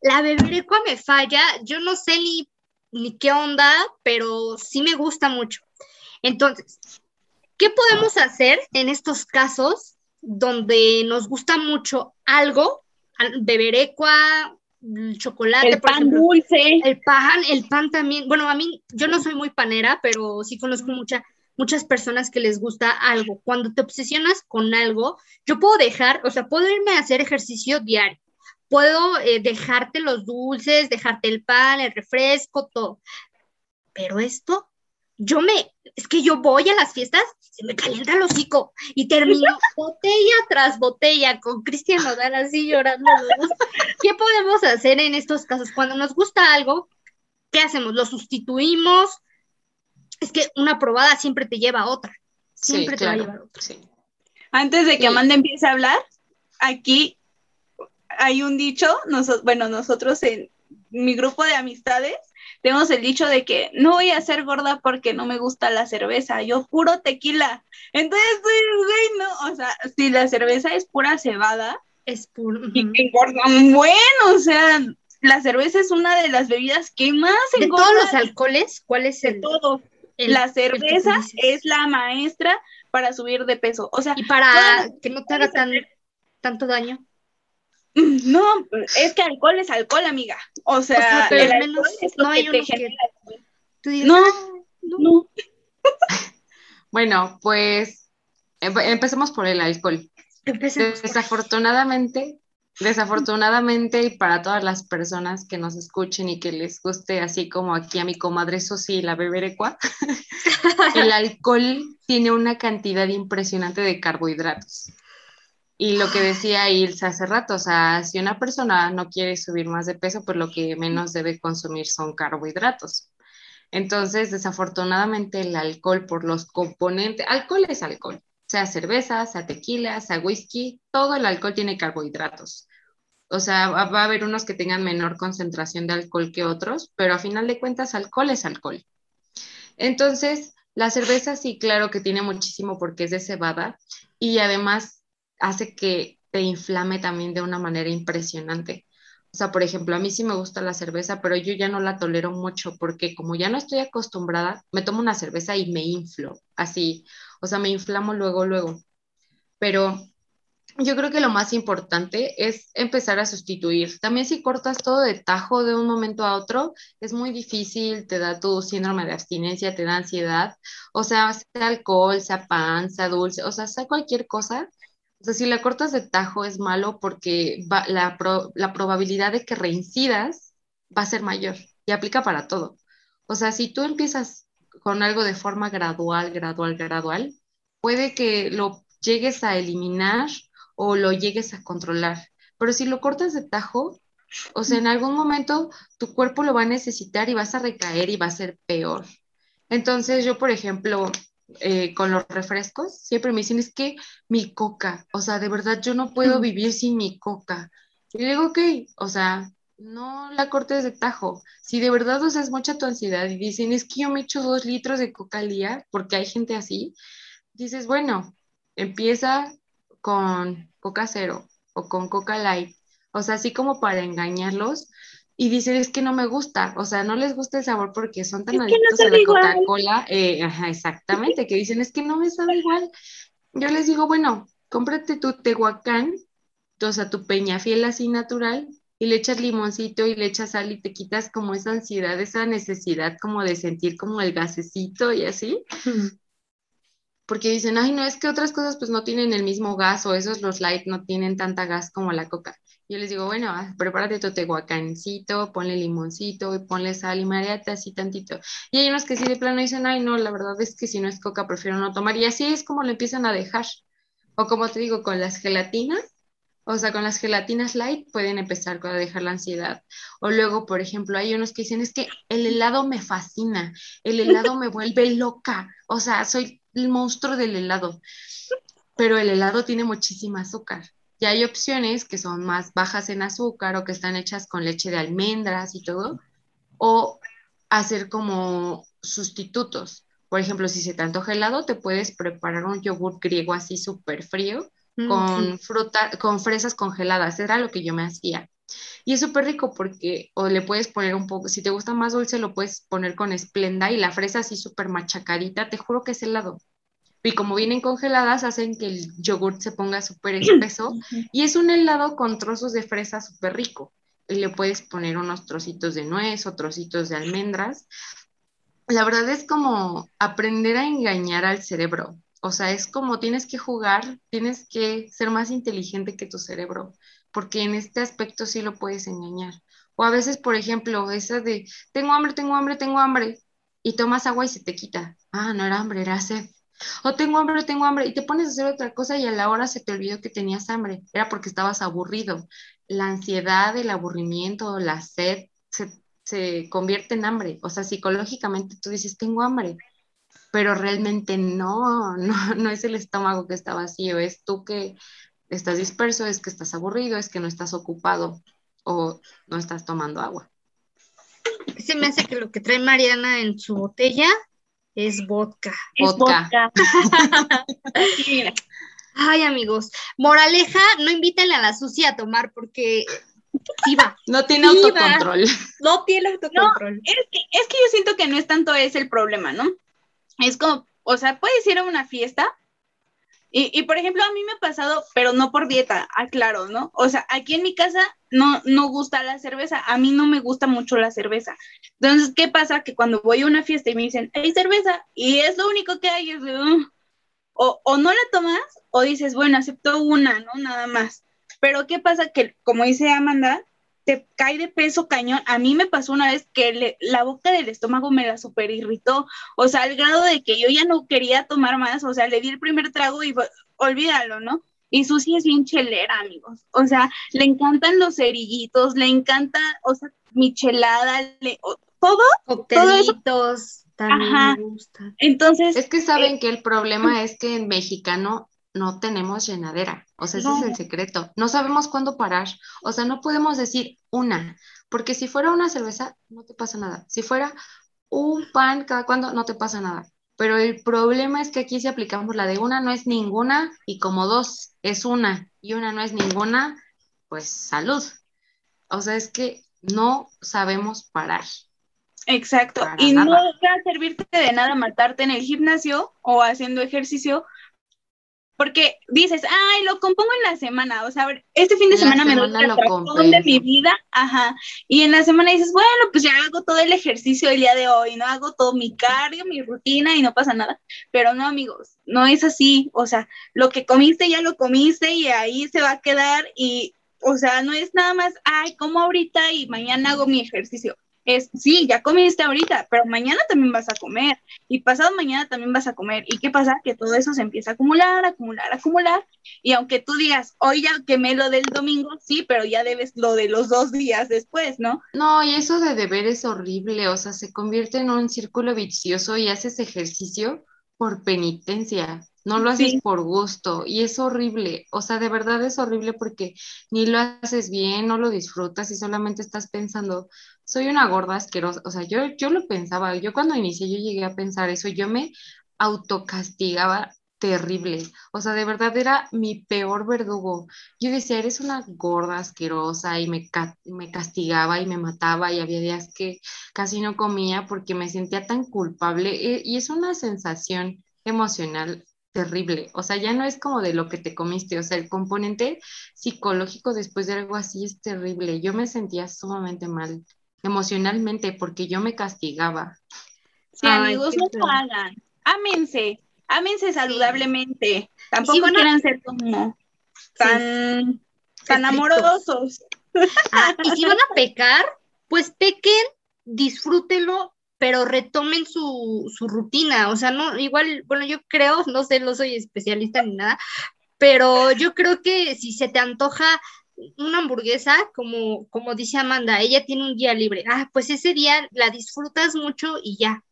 La beberecua me falla, yo no sé ni, ni qué onda, pero sí me gusta mucho. Entonces, ¿qué podemos hacer en estos casos donde nos gusta mucho algo, beberecua, el chocolate, el pan dulce, el pan, el pan también. Bueno, a mí yo no soy muy panera, pero sí conozco mucha, muchas personas que les gusta algo. Cuando te obsesionas con algo, yo puedo dejar, o sea, puedo irme a hacer ejercicio diario. Puedo eh, dejarte los dulces, dejarte el pan, el refresco, todo. Pero esto yo me, es que yo voy a las fiestas, se me calienta el hocico y termino <laughs> botella tras botella con Cristian Nodal así llorando. ¿Qué podemos hacer en estos casos? Cuando nos gusta algo, ¿qué hacemos? ¿Lo sustituimos? Es que una probada siempre te lleva a otra. Siempre te va a llevar a otra. Antes de que Amanda empiece a hablar, aquí hay un dicho, bueno, nosotros en mi grupo de amistades tenemos el dicho de que no voy a ser gorda porque no me gusta la cerveza, yo puro tequila. Entonces, güey, no, o sea, si la cerveza es pura cebada, es puro. Y que engordan bueno, o sea, la cerveza es una de las bebidas que más engordan. De todos los alcoholes, ¿cuál es el? todo. la cerveza es la maestra para subir de peso, o sea. Y para que no te haga tan, tanto daño. No, es que alcohol es alcohol, amiga. O sea, el alcohol es lo no que te genera. no, ah, no, <laughs> bueno, pues empecemos por el alcohol. Desafortunadamente, desafortunadamente, y para todas las personas que nos escuchen y que les guste, así como aquí a mi comadre Sosi, la beberecua, <laughs> el alcohol tiene una cantidad impresionante de carbohidratos. Y lo que <gasps> decía Ilse hace rato, o sea, si una persona no quiere subir más de peso, pues lo que menos debe consumir son carbohidratos. Entonces, desafortunadamente, el alcohol por los componentes, alcohol es alcohol, sea cerveza, sea tequila, sea whisky, todo el alcohol tiene carbohidratos. O sea, va a haber unos que tengan menor concentración de alcohol que otros, pero a final de cuentas, alcohol es alcohol. Entonces, la cerveza sí, claro que tiene muchísimo porque es de cebada y además hace que te inflame también de una manera impresionante. O sea, por ejemplo, a mí sí me gusta la cerveza, pero yo ya no la tolero mucho porque como ya no estoy acostumbrada, me tomo una cerveza y me inflo, así, o sea, me inflamo luego, luego. Pero yo creo que lo más importante es empezar a sustituir. También si cortas todo de tajo de un momento a otro, es muy difícil, te da tu síndrome de abstinencia, te da ansiedad, o sea, sea alcohol, sea pan, sea dulce, o sea, sea cualquier cosa, o sea, si la cortas de tajo es malo porque la, la probabilidad de que reincidas va a ser mayor y aplica para todo. O sea, si tú empiezas con algo de forma gradual, gradual, gradual, puede que lo llegues a eliminar o lo llegues a controlar. Pero si lo cortas de tajo, o sea, en algún momento tu cuerpo lo va a necesitar y vas a recaer y va a ser peor. Entonces yo, por ejemplo, eh, con los refrescos, siempre me dicen, es que mi coca, o sea, de verdad yo no puedo vivir sin mi coca. Y digo, ok, o sea, no la cortes de tajo. Si de verdad o sea, es mucha tu ansiedad y dicen, es que yo me echo dos litros de coca al día, porque hay gente así, dices, bueno, empieza con coca cero o con coca light, o sea, así como para engañarlos, y dicen es que no me gusta, o sea, no les gusta el sabor porque son tan adictos a la Coca-Cola, eh, exactamente, que dicen es que no me sabe igual. Yo les digo, bueno, cómprate tu tehuacán, o sea, tu peñafiel así natural, y le echas limoncito y le echas sal y te quitas como esa ansiedad, esa necesidad como de sentir como el gasecito y así porque dicen, ay, no, es que otras cosas pues no tienen el mismo gas o esos los light no tienen tanta gas como la coca. Yo les digo, bueno, prepárate tu tehuacancito, ponle limoncito y ponle sal y mareate así tantito. Y hay unos que sí de plano dicen, ay, no, la verdad es que si no es coca prefiero no tomar. Y así es como lo empiezan a dejar. O como te digo, con las gelatinas, o sea, con las gelatinas light pueden empezar a dejar la ansiedad. O luego, por ejemplo, hay unos que dicen, es que el helado me fascina, el helado me vuelve loca. O sea, soy el monstruo del helado, pero el helado tiene muchísima azúcar. Y hay opciones que son más bajas en azúcar o que están hechas con leche de almendras y todo, o hacer como sustitutos. Por ejemplo, si se te antoja helado, te puedes preparar un yogur griego así súper frío mm, con fruta, con fresas congeladas. Era lo que yo me hacía. Y es súper rico porque, o le puedes poner un poco, si te gusta más dulce, lo puedes poner con esplenda y la fresa así súper machacadita, te juro que es helado. Y como vienen congeladas, hacen que el yogurt se ponga súper espeso <clears throat> y es un helado con trozos de fresa súper rico. Y le puedes poner unos trocitos de nuez o trocitos de almendras. La verdad es como aprender a engañar al cerebro. O sea, es como tienes que jugar, tienes que ser más inteligente que tu cerebro porque en este aspecto sí lo puedes engañar. O a veces, por ejemplo, esa de, tengo hambre, tengo hambre, tengo hambre, y tomas agua y se te quita. Ah, no era hambre, era sed. O tengo hambre, tengo hambre, y te pones a hacer otra cosa y a la hora se te olvidó que tenías hambre. Era porque estabas aburrido. La ansiedad, el aburrimiento, la sed se, se convierte en hambre. O sea, psicológicamente tú dices, tengo hambre, pero realmente no, no, no es el estómago que está vacío, es tú que estás disperso, es que estás aburrido, es que no estás ocupado o no estás tomando agua. Se me hace que lo que trae Mariana en su botella es vodka. vodka. <laughs> Ay, amigos. Moraleja, no inviten a la sucia a tomar porque sí va. <laughs> No tiene autocontrol. No tiene autocontrol. es, que, es que yo siento que no es tanto ese el problema, ¿no? Es como, o sea, puedes ir a una fiesta y, y, por ejemplo, a mí me ha pasado, pero no por dieta, aclaro, ¿no? O sea, aquí en mi casa no, no gusta la cerveza, a mí no me gusta mucho la cerveza. Entonces, ¿qué pasa? Que cuando voy a una fiesta y me dicen, hay cerveza, y es lo único que hay, es de, o, o no la tomas, o dices, bueno, acepto una, ¿no? Nada más. Pero ¿qué pasa? Que, como dice Amanda, te cae de peso cañón. A mí me pasó una vez que la boca del estómago me la super irritó, o sea, al grado de que yo ya no quería tomar más, o sea, le di el primer trago y olvídalo, ¿no? Y Susi es bien chelera, amigos. O sea, le encantan los cerillitos, le encanta, o sea, michelada, le, todo. Coctelitos, también me gusta. Entonces. Es que saben eh, que el problema es que en mexicano no tenemos llenadera. O sea, ese es el secreto. No sabemos cuándo parar. O sea, no podemos decir una, porque si fuera una cerveza, no te pasa nada. Si fuera un pan cada cuando, no te pasa nada. Pero el problema es que aquí si aplicamos la de una no es ninguna y como dos es una y una no es ninguna, pues salud. O sea, es que no sabemos parar. Exacto. y no va a servirte de nada matarte en el gimnasio o haciendo ejercicio porque dices, ay, lo compongo en la semana, o sea, este fin de semana, me doy la de mi vida, ajá, y en la semana dices, bueno, pues ya hago todo el ejercicio el día de hoy, no hago todo mi cardio, mi rutina y no pasa nada, pero no, amigos, no es así, o sea, lo que comiste ya lo comiste y ahí se va a quedar y, o sea, no es nada más, ay, como ahorita y mañana hago mi ejercicio, es, sí, ya comiste ahorita, pero mañana también vas a comer y pasado mañana también vas a comer. ¿Y qué pasa? Que todo eso se empieza a acumular, acumular, acumular. Y aunque tú digas, hoy ya quemé lo del domingo, sí, pero ya debes lo de los dos días después, ¿no? No, y eso de deber es horrible, o sea, se convierte en un círculo vicioso y haces ejercicio por penitencia no lo haces por gusto y es horrible, o sea, de verdad es horrible porque ni lo haces bien, no lo disfrutas y solamente estás pensando, soy una gorda asquerosa, o sea, yo, yo lo pensaba, yo cuando inicié yo llegué a pensar eso, yo me autocastigaba terrible. O sea, de verdad era mi peor verdugo. Yo decía, eres una gorda asquerosa y me, me castigaba y me mataba y había días que casi no comía porque me sentía tan culpable eh, y es una sensación emocional terrible. O sea, ya no es como de lo que te comiste, o sea, el componente psicológico después de algo así es terrible. Yo me sentía sumamente mal emocionalmente porque yo me castigaba. Sí, amigos, no lo hagan. Ámense, ámense saludablemente. Tampoco quieran ser como tan, tan amorosos. Ah, y si van a <laughs> pecar, pues pequen, disfrútenlo, pero retomen su, su rutina. O sea, no, igual, bueno, yo creo, no sé, no soy especialista ni nada, pero yo creo que si se te antoja una hamburguesa, como, como dice Amanda, ella tiene un día libre. Ah, pues ese día la disfrutas mucho y ya.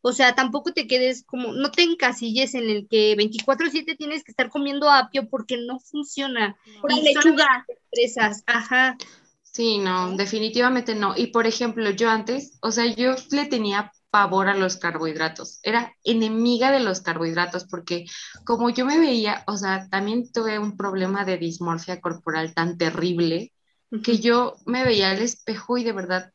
O sea, tampoco te quedes como, no te encasilles en el que 24/7 tienes que estar comiendo apio porque no funciona. Por lechuga. Empresas, ajá. Sí, no, definitivamente no. Y por ejemplo, yo antes, o sea, yo le tenía pavor a los carbohidratos. Era enemiga de los carbohidratos porque como yo me veía, o sea, también tuve un problema de dismorfia corporal tan terrible que yo me veía al espejo y de verdad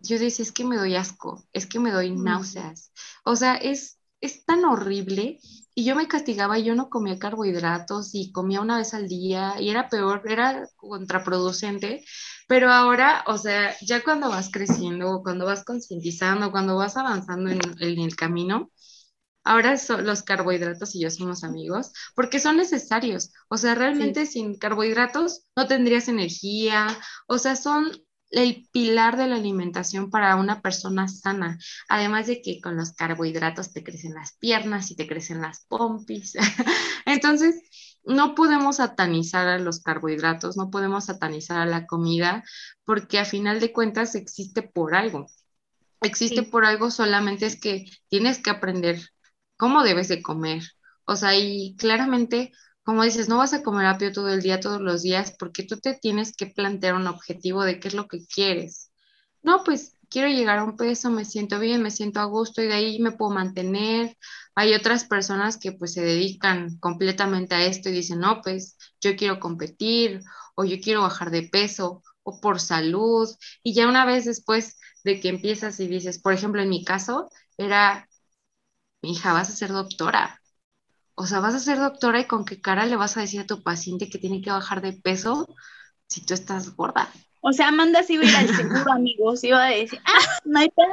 yo decía, es que me doy asco, es que me doy náuseas. O sea, es, es tan horrible y yo me castigaba, yo no comía carbohidratos y comía una vez al día y era peor, era contraproducente, pero ahora, o sea, ya cuando vas creciendo, cuando vas concientizando, cuando vas avanzando en, el camino, ahora los carbohidratos y yo somos amigos porque son necesarios. O sea, realmente sin carbohidratos no tendrías energía. O sea, son el pilar de la alimentación para una persona sana. Además de que con los carbohidratos te crecen las piernas y te crecen las pompis. <laughs> Entonces, no podemos satanizar a los carbohidratos, no podemos satanizar a la comida, porque a final de cuentas existe por algo. Existe por algo, solamente es que tienes que aprender cómo debes de comer. O sea, y claramente, como dices, no vas a comer apio todo el día, todos los días, porque tú te tienes que plantear un objetivo de qué es lo que quieres. No, pues quiero llegar a un peso, me siento bien, me siento a gusto y de ahí me puedo mantener. Hay otras personas que pues se dedican completamente a esto y dicen, no, pues yo quiero competir o yo quiero bajar de peso o por salud. Y ya una vez después de que empiezas y dices, por ejemplo, en mi caso, era, mi hija, vas a ser doctora. O sea, vas a ser doctora y con qué cara le vas a decir a tu paciente que tiene que bajar de peso si tú estás gorda. O sea, Amanda sí iba a ir al seguro, <laughs> amigos, iba a decir, ah, no hay pedo.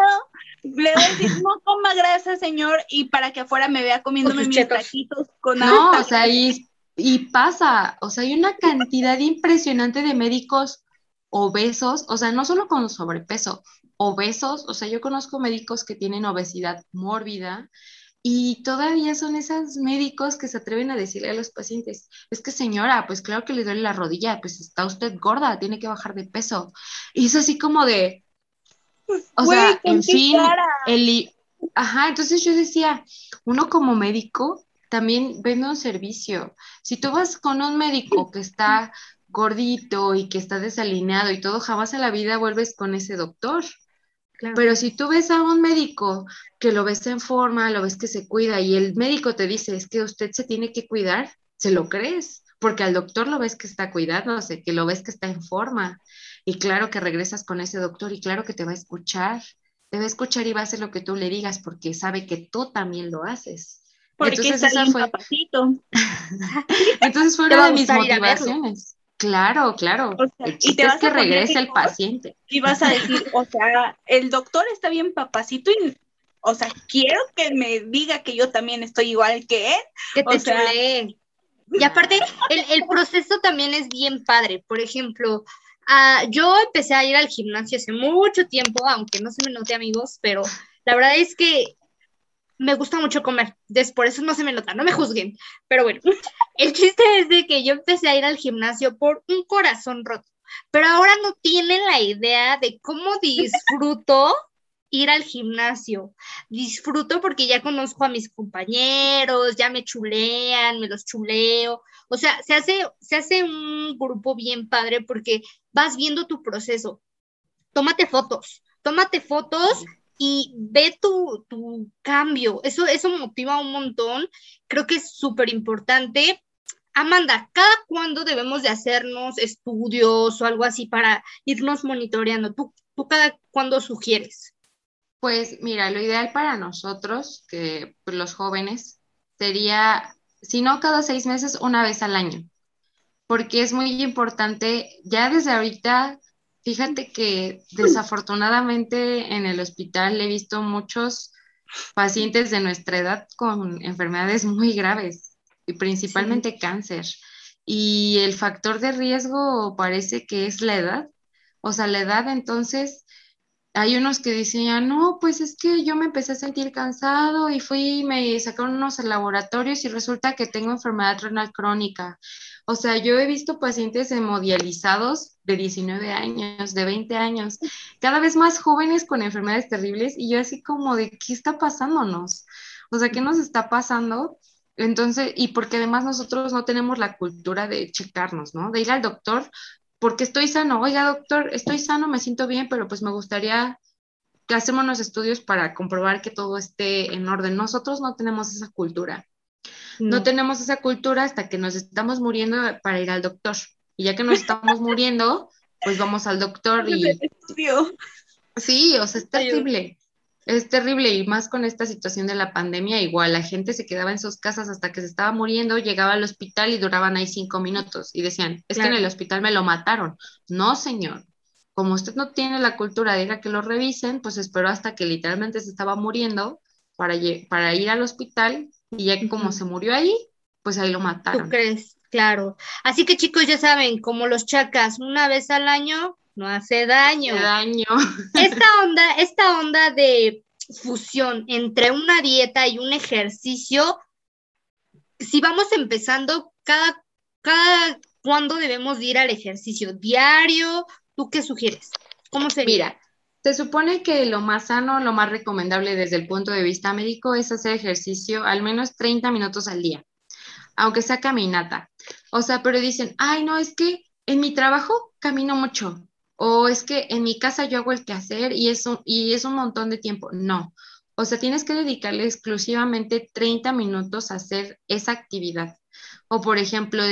Le voy a decir, no coma grasa, señor, y para que afuera me vea comiéndome mis taquitos con No, o sea, y, y pasa, o sea, hay una cantidad impresionante de médicos obesos, o sea, no solo con sobrepeso, obesos, o sea, yo conozco médicos que tienen obesidad mórbida y todavía son esos médicos que se atreven a decirle a los pacientes, es que señora, pues claro que le duele la rodilla, pues está usted gorda, tiene que bajar de peso. Y es así como de, o sea, en fin, el, ajá, entonces yo decía, uno como médico también vende un servicio. Si tú vas con un médico que está gordito y que está desalineado y todo, jamás en la vida vuelves con ese doctor. Pero si tú ves a un médico que lo ves en forma, lo ves que se cuida y el médico te dice es que usted se tiene que cuidar, se lo crees, porque al doctor lo ves que está cuidándose, que lo ves que está en forma. Y claro que regresas con ese doctor y claro que te va a escuchar, te va a escuchar y va a hacer lo que tú le digas porque sabe que tú también lo haces. Porque Entonces, esa fue... <laughs> Entonces fue una de mis motivaciones. Claro, claro. y te vas que regrese el paciente. Y vas a decir, <laughs> o sea, el doctor está bien papacito y, o sea, quiero que me diga que yo también estoy igual que él. Que te o Y aparte, el, proceso también es bien padre. Por ejemplo, ah, yo empecé a ir al gimnasio hace mucho tiempo, aunque no se me note amigos, pero la verdad es que me gusta mucho comer, Después, por eso no se me nota, no me juzguen, pero bueno, el chiste es de que yo empecé a ir al gimnasio por un corazón roto, pero ahora no tienen la idea de cómo disfruto ir al gimnasio. Disfruto porque ya conozco a mis compañeros, ya me chulean, me los chuleo. O sea, se hace, se hace un grupo bien padre porque vas viendo tu proceso. Tómate fotos, tómate fotos y ve tu, tu cambio. Eso, eso motiva un montón. Creo que es súper importante. Amanda, ¿cada cuándo debemos de hacernos estudios o algo así para irnos monitoreando? ¿Tú, tú cada cuándo sugieres? Pues mira, lo ideal para nosotros, que pues, los jóvenes, sería, si no cada seis meses, una vez al año, porque es muy importante, ya desde ahorita Fíjate que desafortunadamente en el hospital he visto muchos pacientes de nuestra edad con enfermedades muy graves y principalmente cáncer. Y el factor de riesgo parece que es la edad. O sea, la edad entonces, hay unos que dicen, no, pues es que yo me empecé a sentir cansado y fui y me sacaron unos laboratorios y resulta que tengo enfermedad renal crónica. O sea, yo he visto pacientes hemodializados de 19 años, de 20 años, cada vez más jóvenes con enfermedades terribles y yo así como de, ¿qué está pasándonos? O sea, ¿qué nos está pasando? Entonces, y porque además nosotros no tenemos la cultura de checarnos, ¿no? De ir al doctor porque estoy sano. Oiga, doctor, estoy sano, me siento bien, pero pues me gustaría que hacemos unos estudios para comprobar que todo esté en orden. Nosotros no tenemos esa cultura. No. tenemos esa cultura hasta que nos estamos muriendo para ir al doctor. Y ya que nos estamos muriendo, pues vamos al doctor y... Sí, o sea, es terrible. Es terrible y más con esta situación de la pandemia, igual la gente se quedaba en sus casas hasta que se estaba muriendo, llegaba al hospital y duraban ahí cinco minutos y decían, es que en el hospital me lo mataron. No, señor. Como usted no tiene la cultura de ir a que lo revisen, pues esperó hasta que literalmente se estaba muriendo para, para ir al hospital y ya que como se murió ahí, pues ahí lo mataron. ¿Tú crees? Claro. Así que chicos, ya saben, como los chacas, una vez al año no hace daño. Hace daño. <laughs> Esta onda, esta onda de fusión entre una dieta y un ejercicio, si vamos empezando, cada, cada cuándo debemos ir al ejercicio diario, ¿tú qué sugieres? ¿Cómo sería? Mira, se supone que lo más sano, lo más recomendable desde el punto de vista médico es hacer ejercicio al menos 30 minutos al día, aunque sea caminata. O sea, pero dicen, ay, no, es que en mi trabajo camino mucho, o es que en mi casa yo hago el quehacer y es un, y es un montón de tiempo. No, o sea, tienes que dedicarle exclusivamente 30 minutos a hacer esa actividad. O por ejemplo,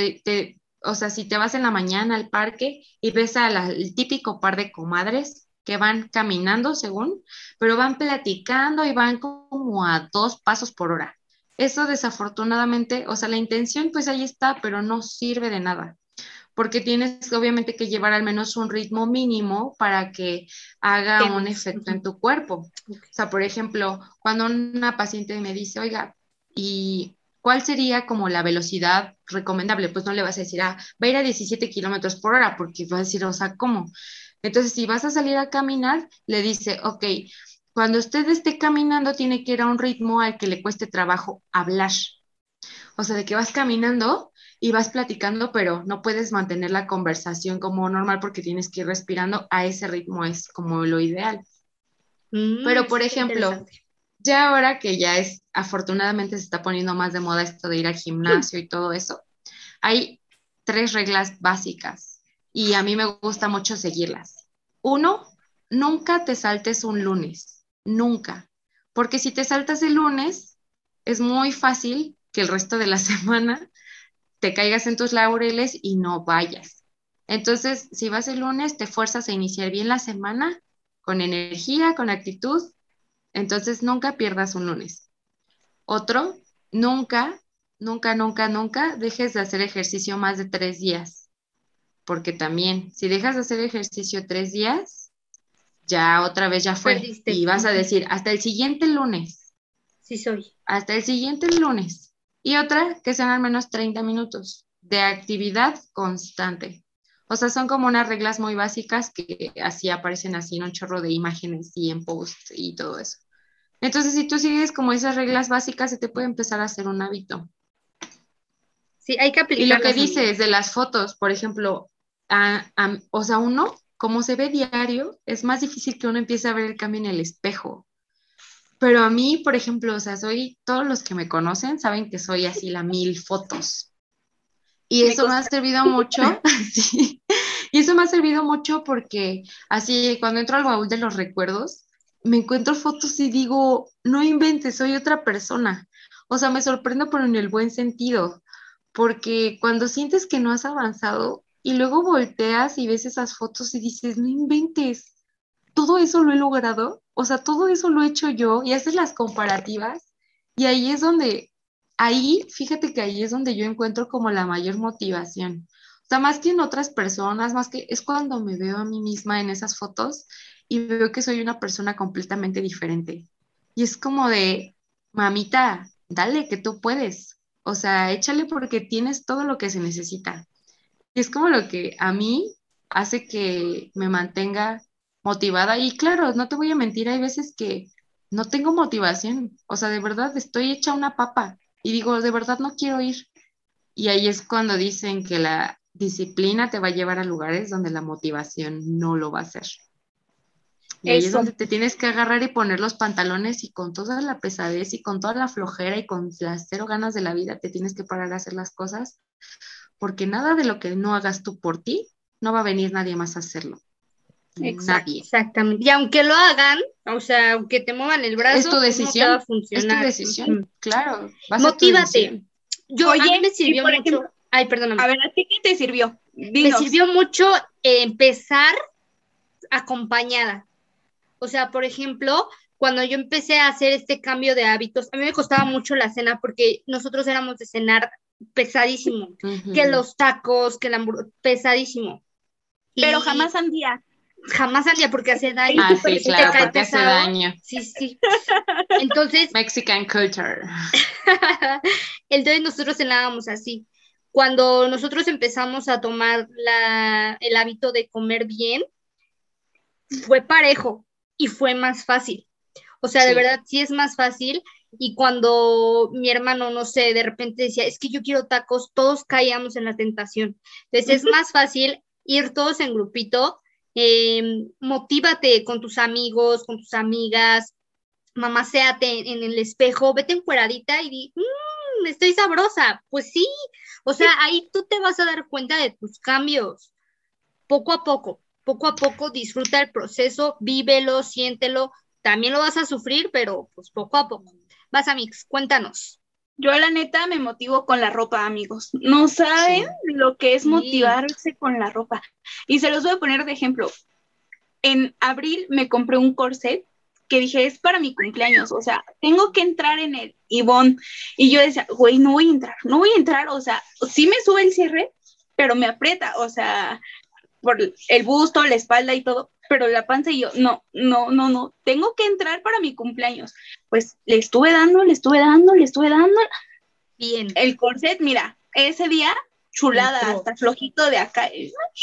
o sea, si te vas en la mañana al parque y ves al típico par de comadres que van caminando según, pero van platicando y van como a dos pasos por hora. Eso desafortunadamente, o sea, la intención pues ahí está, pero no sirve de nada, porque tienes obviamente que llevar al menos un ritmo mínimo para que haga un efecto en tu cuerpo. O sea, por ejemplo, cuando una paciente me dice, oiga, ¿y cuál sería como la velocidad recomendable? Pues no le vas a decir, ah, va a ir a 17 kilómetros por hora, porque va a decir, o sea, ¿cómo? Entonces, si vas a salir a caminar, le dice, ok, cuando usted esté caminando, tiene que ir a un ritmo al que le cueste trabajo hablar. O sea, de que vas caminando y vas platicando, pero no puedes mantener la conversación como normal porque tienes que ir respirando a ese ritmo, es como lo ideal. Mm, pero, por ejemplo, ya ahora que ya es, afortunadamente se está poniendo más de moda esto de ir al gimnasio y todo eso, hay tres reglas básicas y a mí me gusta mucho seguirlas. Uno, nunca te saltes un lunes, nunca, porque si te saltas el lunes, es muy fácil que el resto de la <laughs> semana te caigas en tus laureles y no vayas. Entonces, si vas el lunes, te fuerzas a iniciar bien la semana con energía, con actitud. Entonces, nunca pierdas un lunes. Otro, nunca, nunca, nunca, nunca dejes de hacer ejercicio más de tres días porque también si dejas de hacer ejercicio tres días, ya otra vez ya fue. Y vas a decir, hasta el siguiente lunes. Sí, soy. Hasta el siguiente lunes. Y otra, que sean al menos 30 minutos de actividad constante. O sea, son como unas reglas muy básicas que así aparecen así en un chorro de imágenes y en posts y todo eso. Entonces, si tú sigues como esas reglas básicas, se te puede empezar a hacer un hábito. Sí, hay que aplicar. Y lo que dices de las fotos, por ejemplo, o sea, uno, como se ve diario, es más difícil que uno empiece a ver el cambio en el espejo. Pero a mí, por ejemplo, o sea, soy, todos los que me conocen saben que soy así la mil fotos. Y eso me ha servido mucho, <laughs> <laughs> sí, y eso me ha servido mucho porque así cuando entro al baúl de los recuerdos, me encuentro fotos y digo, no inventes, soy otra persona. O sea, me sorprendo, pero en el buen sentido, porque cuando sientes que no has avanzado y luego volteas y ves esas fotos y dices, no inventes, todo eso lo he logrado, o sea, todo eso lo he hecho yo y haces las comparativas y ahí es donde, ahí, fíjate que ahí es donde yo encuentro como la mayor motivación. O sea, más que en otras personas, más que es cuando me veo a mí misma en esas fotos y veo que soy una persona completamente diferente. Y es como de, mamita, dale, que tú puedes. O sea, échale porque tienes todo lo que se necesita. Y es como lo que a mí hace que me mantenga motivada. Y claro, no te voy a mentir, hay veces que no tengo motivación. O sea, de verdad estoy hecha una papa. Y digo, de verdad no quiero ir. Y ahí es cuando dicen que la disciplina te va a llevar a lugares donde la motivación no lo va a hacer. Y ahí es donde te tienes que agarrar y poner los pantalones y con toda la pesadez y con toda la flojera y con las cero ganas de la vida te tienes que parar a hacer las cosas, porque nada de lo que no hagas tú por ti, no va a venir nadie más a hacerlo. nadie. Exactamente. Y aunque lo hagan, o sea, aunque te muevan el brazo, es tu decisión. No va a funcionar. Es tu decisión, claro. Motívate. Yo, a mí me sirvió mucho. Ay, perdóname. A ver, ¿a ti qué te sirvió? Me sirvió mucho empezar acompañada. O sea, por ejemplo, cuando yo empecé a hacer este cambio de hábitos, a mí me costaba mucho la cena porque nosotros éramos de cenar pesadísimo, que los tacos, que la hamburguesa, pesadísimo. Pero jamás andía. Jamás andía porque hace daño. Ah, sí, claro, porque hace daño. Sí, sí. Entonces. <laughs> Mexican culture. <laughs> Entonces nosotros cenábamos así. Cuando nosotros empezamos a tomar la, el hábito de comer bien, fue parejo y fue más fácil. O sea, de verdad sí es más fácil. Y cuando mi hermano, no sé, de repente decía, es que yo quiero tacos, todos caíamos en la tentación. Entonces es más fácil ir todos en grupito, eh, motívate con tus amigos, con tus amigas, mamá, séate en el espejo, vete encueradita y di, mmm, estoy sabrosa. Pues sí, o sea, ahí tú te vas a dar cuenta de tus cambios, poco a poco poco a poco disfruta el proceso, vívelo, siéntelo, también lo vas a sufrir, pero pues poco a poco. Vas a Mix, cuéntanos. Yo la neta me motivo con la ropa, amigos. No saben lo que es motivarse con la ropa. Y se los voy a poner de ejemplo. En abril me compré un corset que dije, es para mi cumpleaños, o sea, tengo que entrar en el Ivonne. Y yo decía, güey, no voy a entrar, no voy a entrar, o sea, sí me sube el cierre, pero me aprieta, o sea, por el busto, la espalda y todo, pero la panza y yo, no, no, no, no, tengo que entrar para mi cumpleaños. Pues le estuve dando, le estuve dando, le estuve dando. Bien. El corset, mira, ese día, chulada, hasta flojito de acá.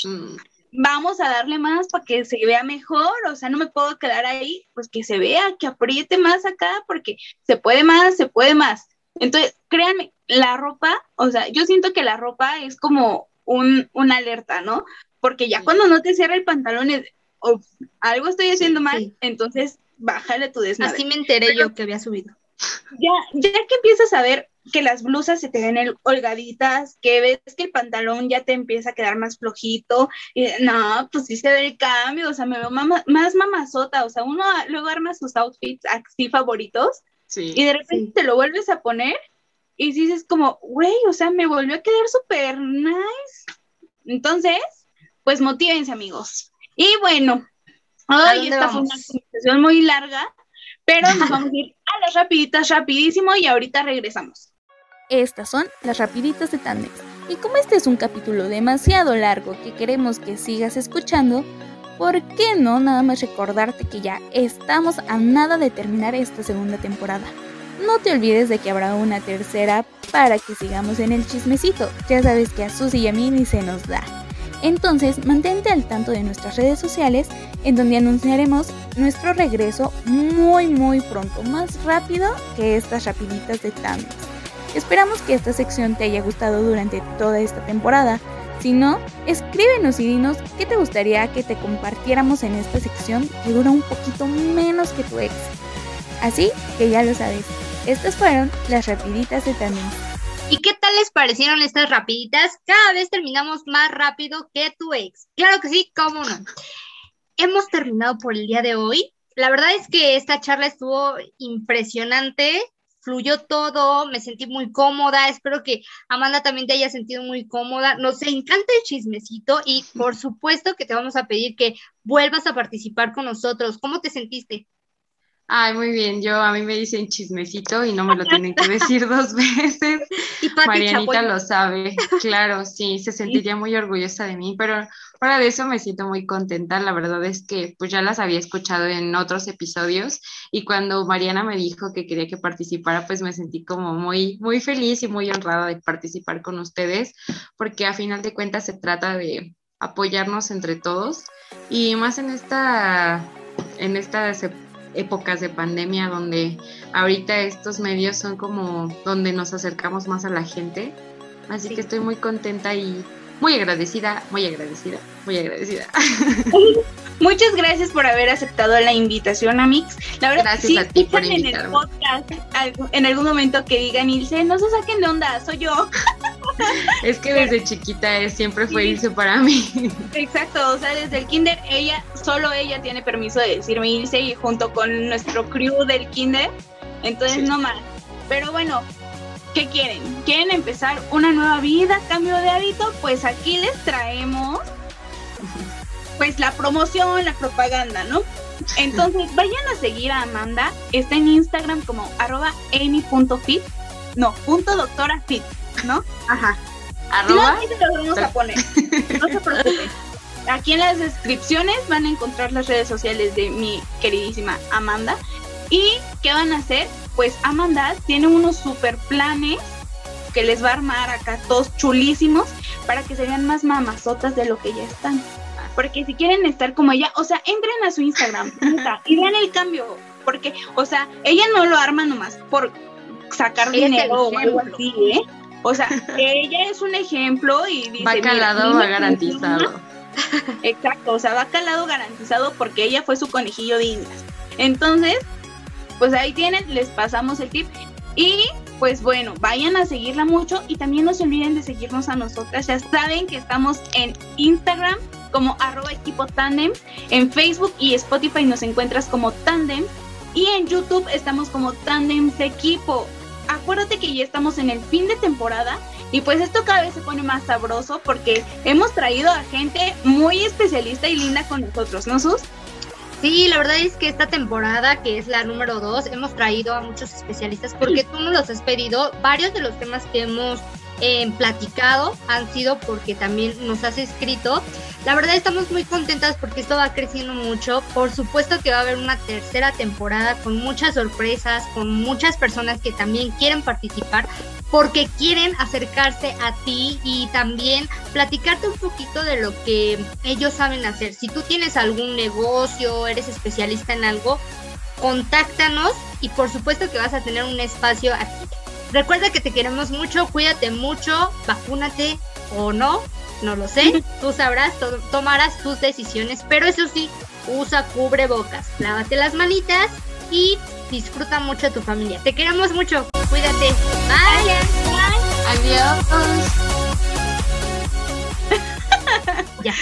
Mm. Vamos a darle más para que se vea mejor, o sea, no me puedo quedar ahí, pues que se vea, que apriete más acá, porque se puede más, se puede más. Entonces, créanme, la ropa, o sea, yo siento que la ropa es como un, una alerta, ¿no? porque ya cuando no te cierra el pantalón es, o algo estoy haciendo mal, entonces bájale tu desmadre. Así me enteré yo que había subido. Ya, ya que empiezas a ver que las blusas se te ven holgaditas, que ves que el pantalón ya te empieza a quedar más flojito, y no, pues sí se ve el cambio, o sea, me veo más mamazota, o sea, uno luego arma sus outfits así favoritos, y de repente te lo vuelves a poner, y dices como, güey, o sea, me volvió a quedar súper nice. Entonces, pues motívense amigos. Y bueno, hoy esta fue una conversación muy larga, pero nos <laughs> vamos a ir a las rapiditas rapidísimo y ahorita regresamos. Estas son las rapiditas de Tandex. Y como este es un capítulo demasiado largo que queremos que sigas escuchando, ¿por qué no nada más recordarte que ya estamos a nada de terminar esta segunda temporada? No te olvides de que habrá una tercera para que sigamos en el chismecito. Ya sabes que a Susy y a mí ni se nos da. Entonces, mantente al tanto de nuestras redes sociales en donde anunciaremos nuestro regreso muy muy pronto, más rápido que estas rapiditas de Tandex. Esperamos que esta sección te haya gustado durante toda esta temporada. Si no, escríbenos y dinos qué te gustaría que te compartiéramos en esta sección que dura un poquito menos que tu ex. Así que ya lo sabes, estas fueron las rapiditas de Tandex. ¿Y qué tal les parecieron estas rapiditas? Cada vez terminamos más rápido que tu ex. Claro que sí, cómo no. Hemos terminado por el día de hoy. la verdad es que esta charla estuvo impresionante, fluyó todo, me sentí muy cómoda, espero que Amanda también te haya sentido muy cómoda, nos encanta el chismecito y por supuesto que te vamos a pedir que vuelvas a participar con nosotros. ¿Cómo te sentiste? Ay, muy bien. Yo a mí me dicen chismecito y no me lo tienen que decir <laughs> dos veces. Y Marianita lo sabe. Claro, sí, se sentiría muy orgullosa de mí, pero fuera de eso me siento muy contenta. La verdad es que pues ya las había escuchado en otros episodios y cuando Mariana me dijo que quería que participara, pues me sentí como muy muy feliz y muy honrada de participar con ustedes, porque a final de cuentas se trata de apoyarnos entre todos y más en esta en esta épocas de pandemia donde ahorita estos medios son como donde nos acercamos más a la gente. Así que estoy muy contenta y muy agradecida, muy agradecida, muy agradecida. <laughs> Muchas gracias por haber aceptado la invitación, Amix. La verdad, gracias a ti por en el podcast en algún momento que digan Ilse, no se saquen de onda, soy yo. <laughs> Es que desde chiquita siempre fue Ilse para mí. <laughs> Exacto, o sea, desde el kinder, ella, solo ella tiene permiso de decirme Ilse y junto con nuestro crew del kinder, entonces no más. Pero bueno, ¿qué quieren? ¿Quieren empezar una nueva vida, cambio de hábito? Pues aquí les traemos pues la promoción, la propaganda, ¿no? Entonces vayan a seguir a Amanda, está en Instagram como arroba amy.fit, no, punto doctora fit, ¿no? Ajá. Arroba. No, lo vamos a poner, no se preocupen. Aquí en las descripciones van a encontrar las redes sociales de mi queridísima Amanda. ¿Y qué van a hacer? Pues Amanda tiene unos super planes que les va a armar acá todos chulísimos para que se vean más mamazotas de lo que ya están. Porque si quieren estar como ella, o sea, entren a su Instagram <laughs> y vean el cambio. Porque, o sea, ella no lo arma nomás por sacar dinero o algo así, ¿eh? O sea, ella es un ejemplo y dice. Va calado, va garantizado. Exacto, o sea, va calado garantizado porque ella fue su conejillo de indias. Entonces, pues ahí tienen, les pasamos el tip. Y pues bueno, vayan a seguirla mucho y también no se olviden de seguirnos a nosotras. Ya saben que estamos en Instagram como arroba equipo tandem, en Facebook y Spotify nos encuentras como tandem y en YouTube estamos como tandem de equipo. Acuérdate que ya estamos en el fin de temporada y pues esto cada vez se pone más sabroso porque hemos traído a gente muy especialista y linda con nosotros, ¿no, Sus? Sí, la verdad es que esta temporada, que es la número dos, hemos traído a muchos especialistas porque tú nos los has pedido. Varios de los temas que hemos eh, platicado han sido porque también nos has escrito. La verdad estamos muy contentas porque esto va creciendo mucho. Por supuesto que va a haber una tercera temporada con muchas sorpresas, con muchas personas que también quieren participar porque quieren acercarse a ti y también platicarte un poquito de lo que ellos saben hacer. Si tú tienes algún negocio, eres especialista en algo, contáctanos y por supuesto que vas a tener un espacio aquí. Recuerda que te queremos mucho, cuídate mucho, vacúnate o no, no lo sé, tú sabrás, tomarás tus decisiones, pero eso sí, usa cubrebocas, lávate las manitas y disfruta mucho a tu familia. Te queremos mucho, cuídate. Bye. Adiós. <laughs> ya.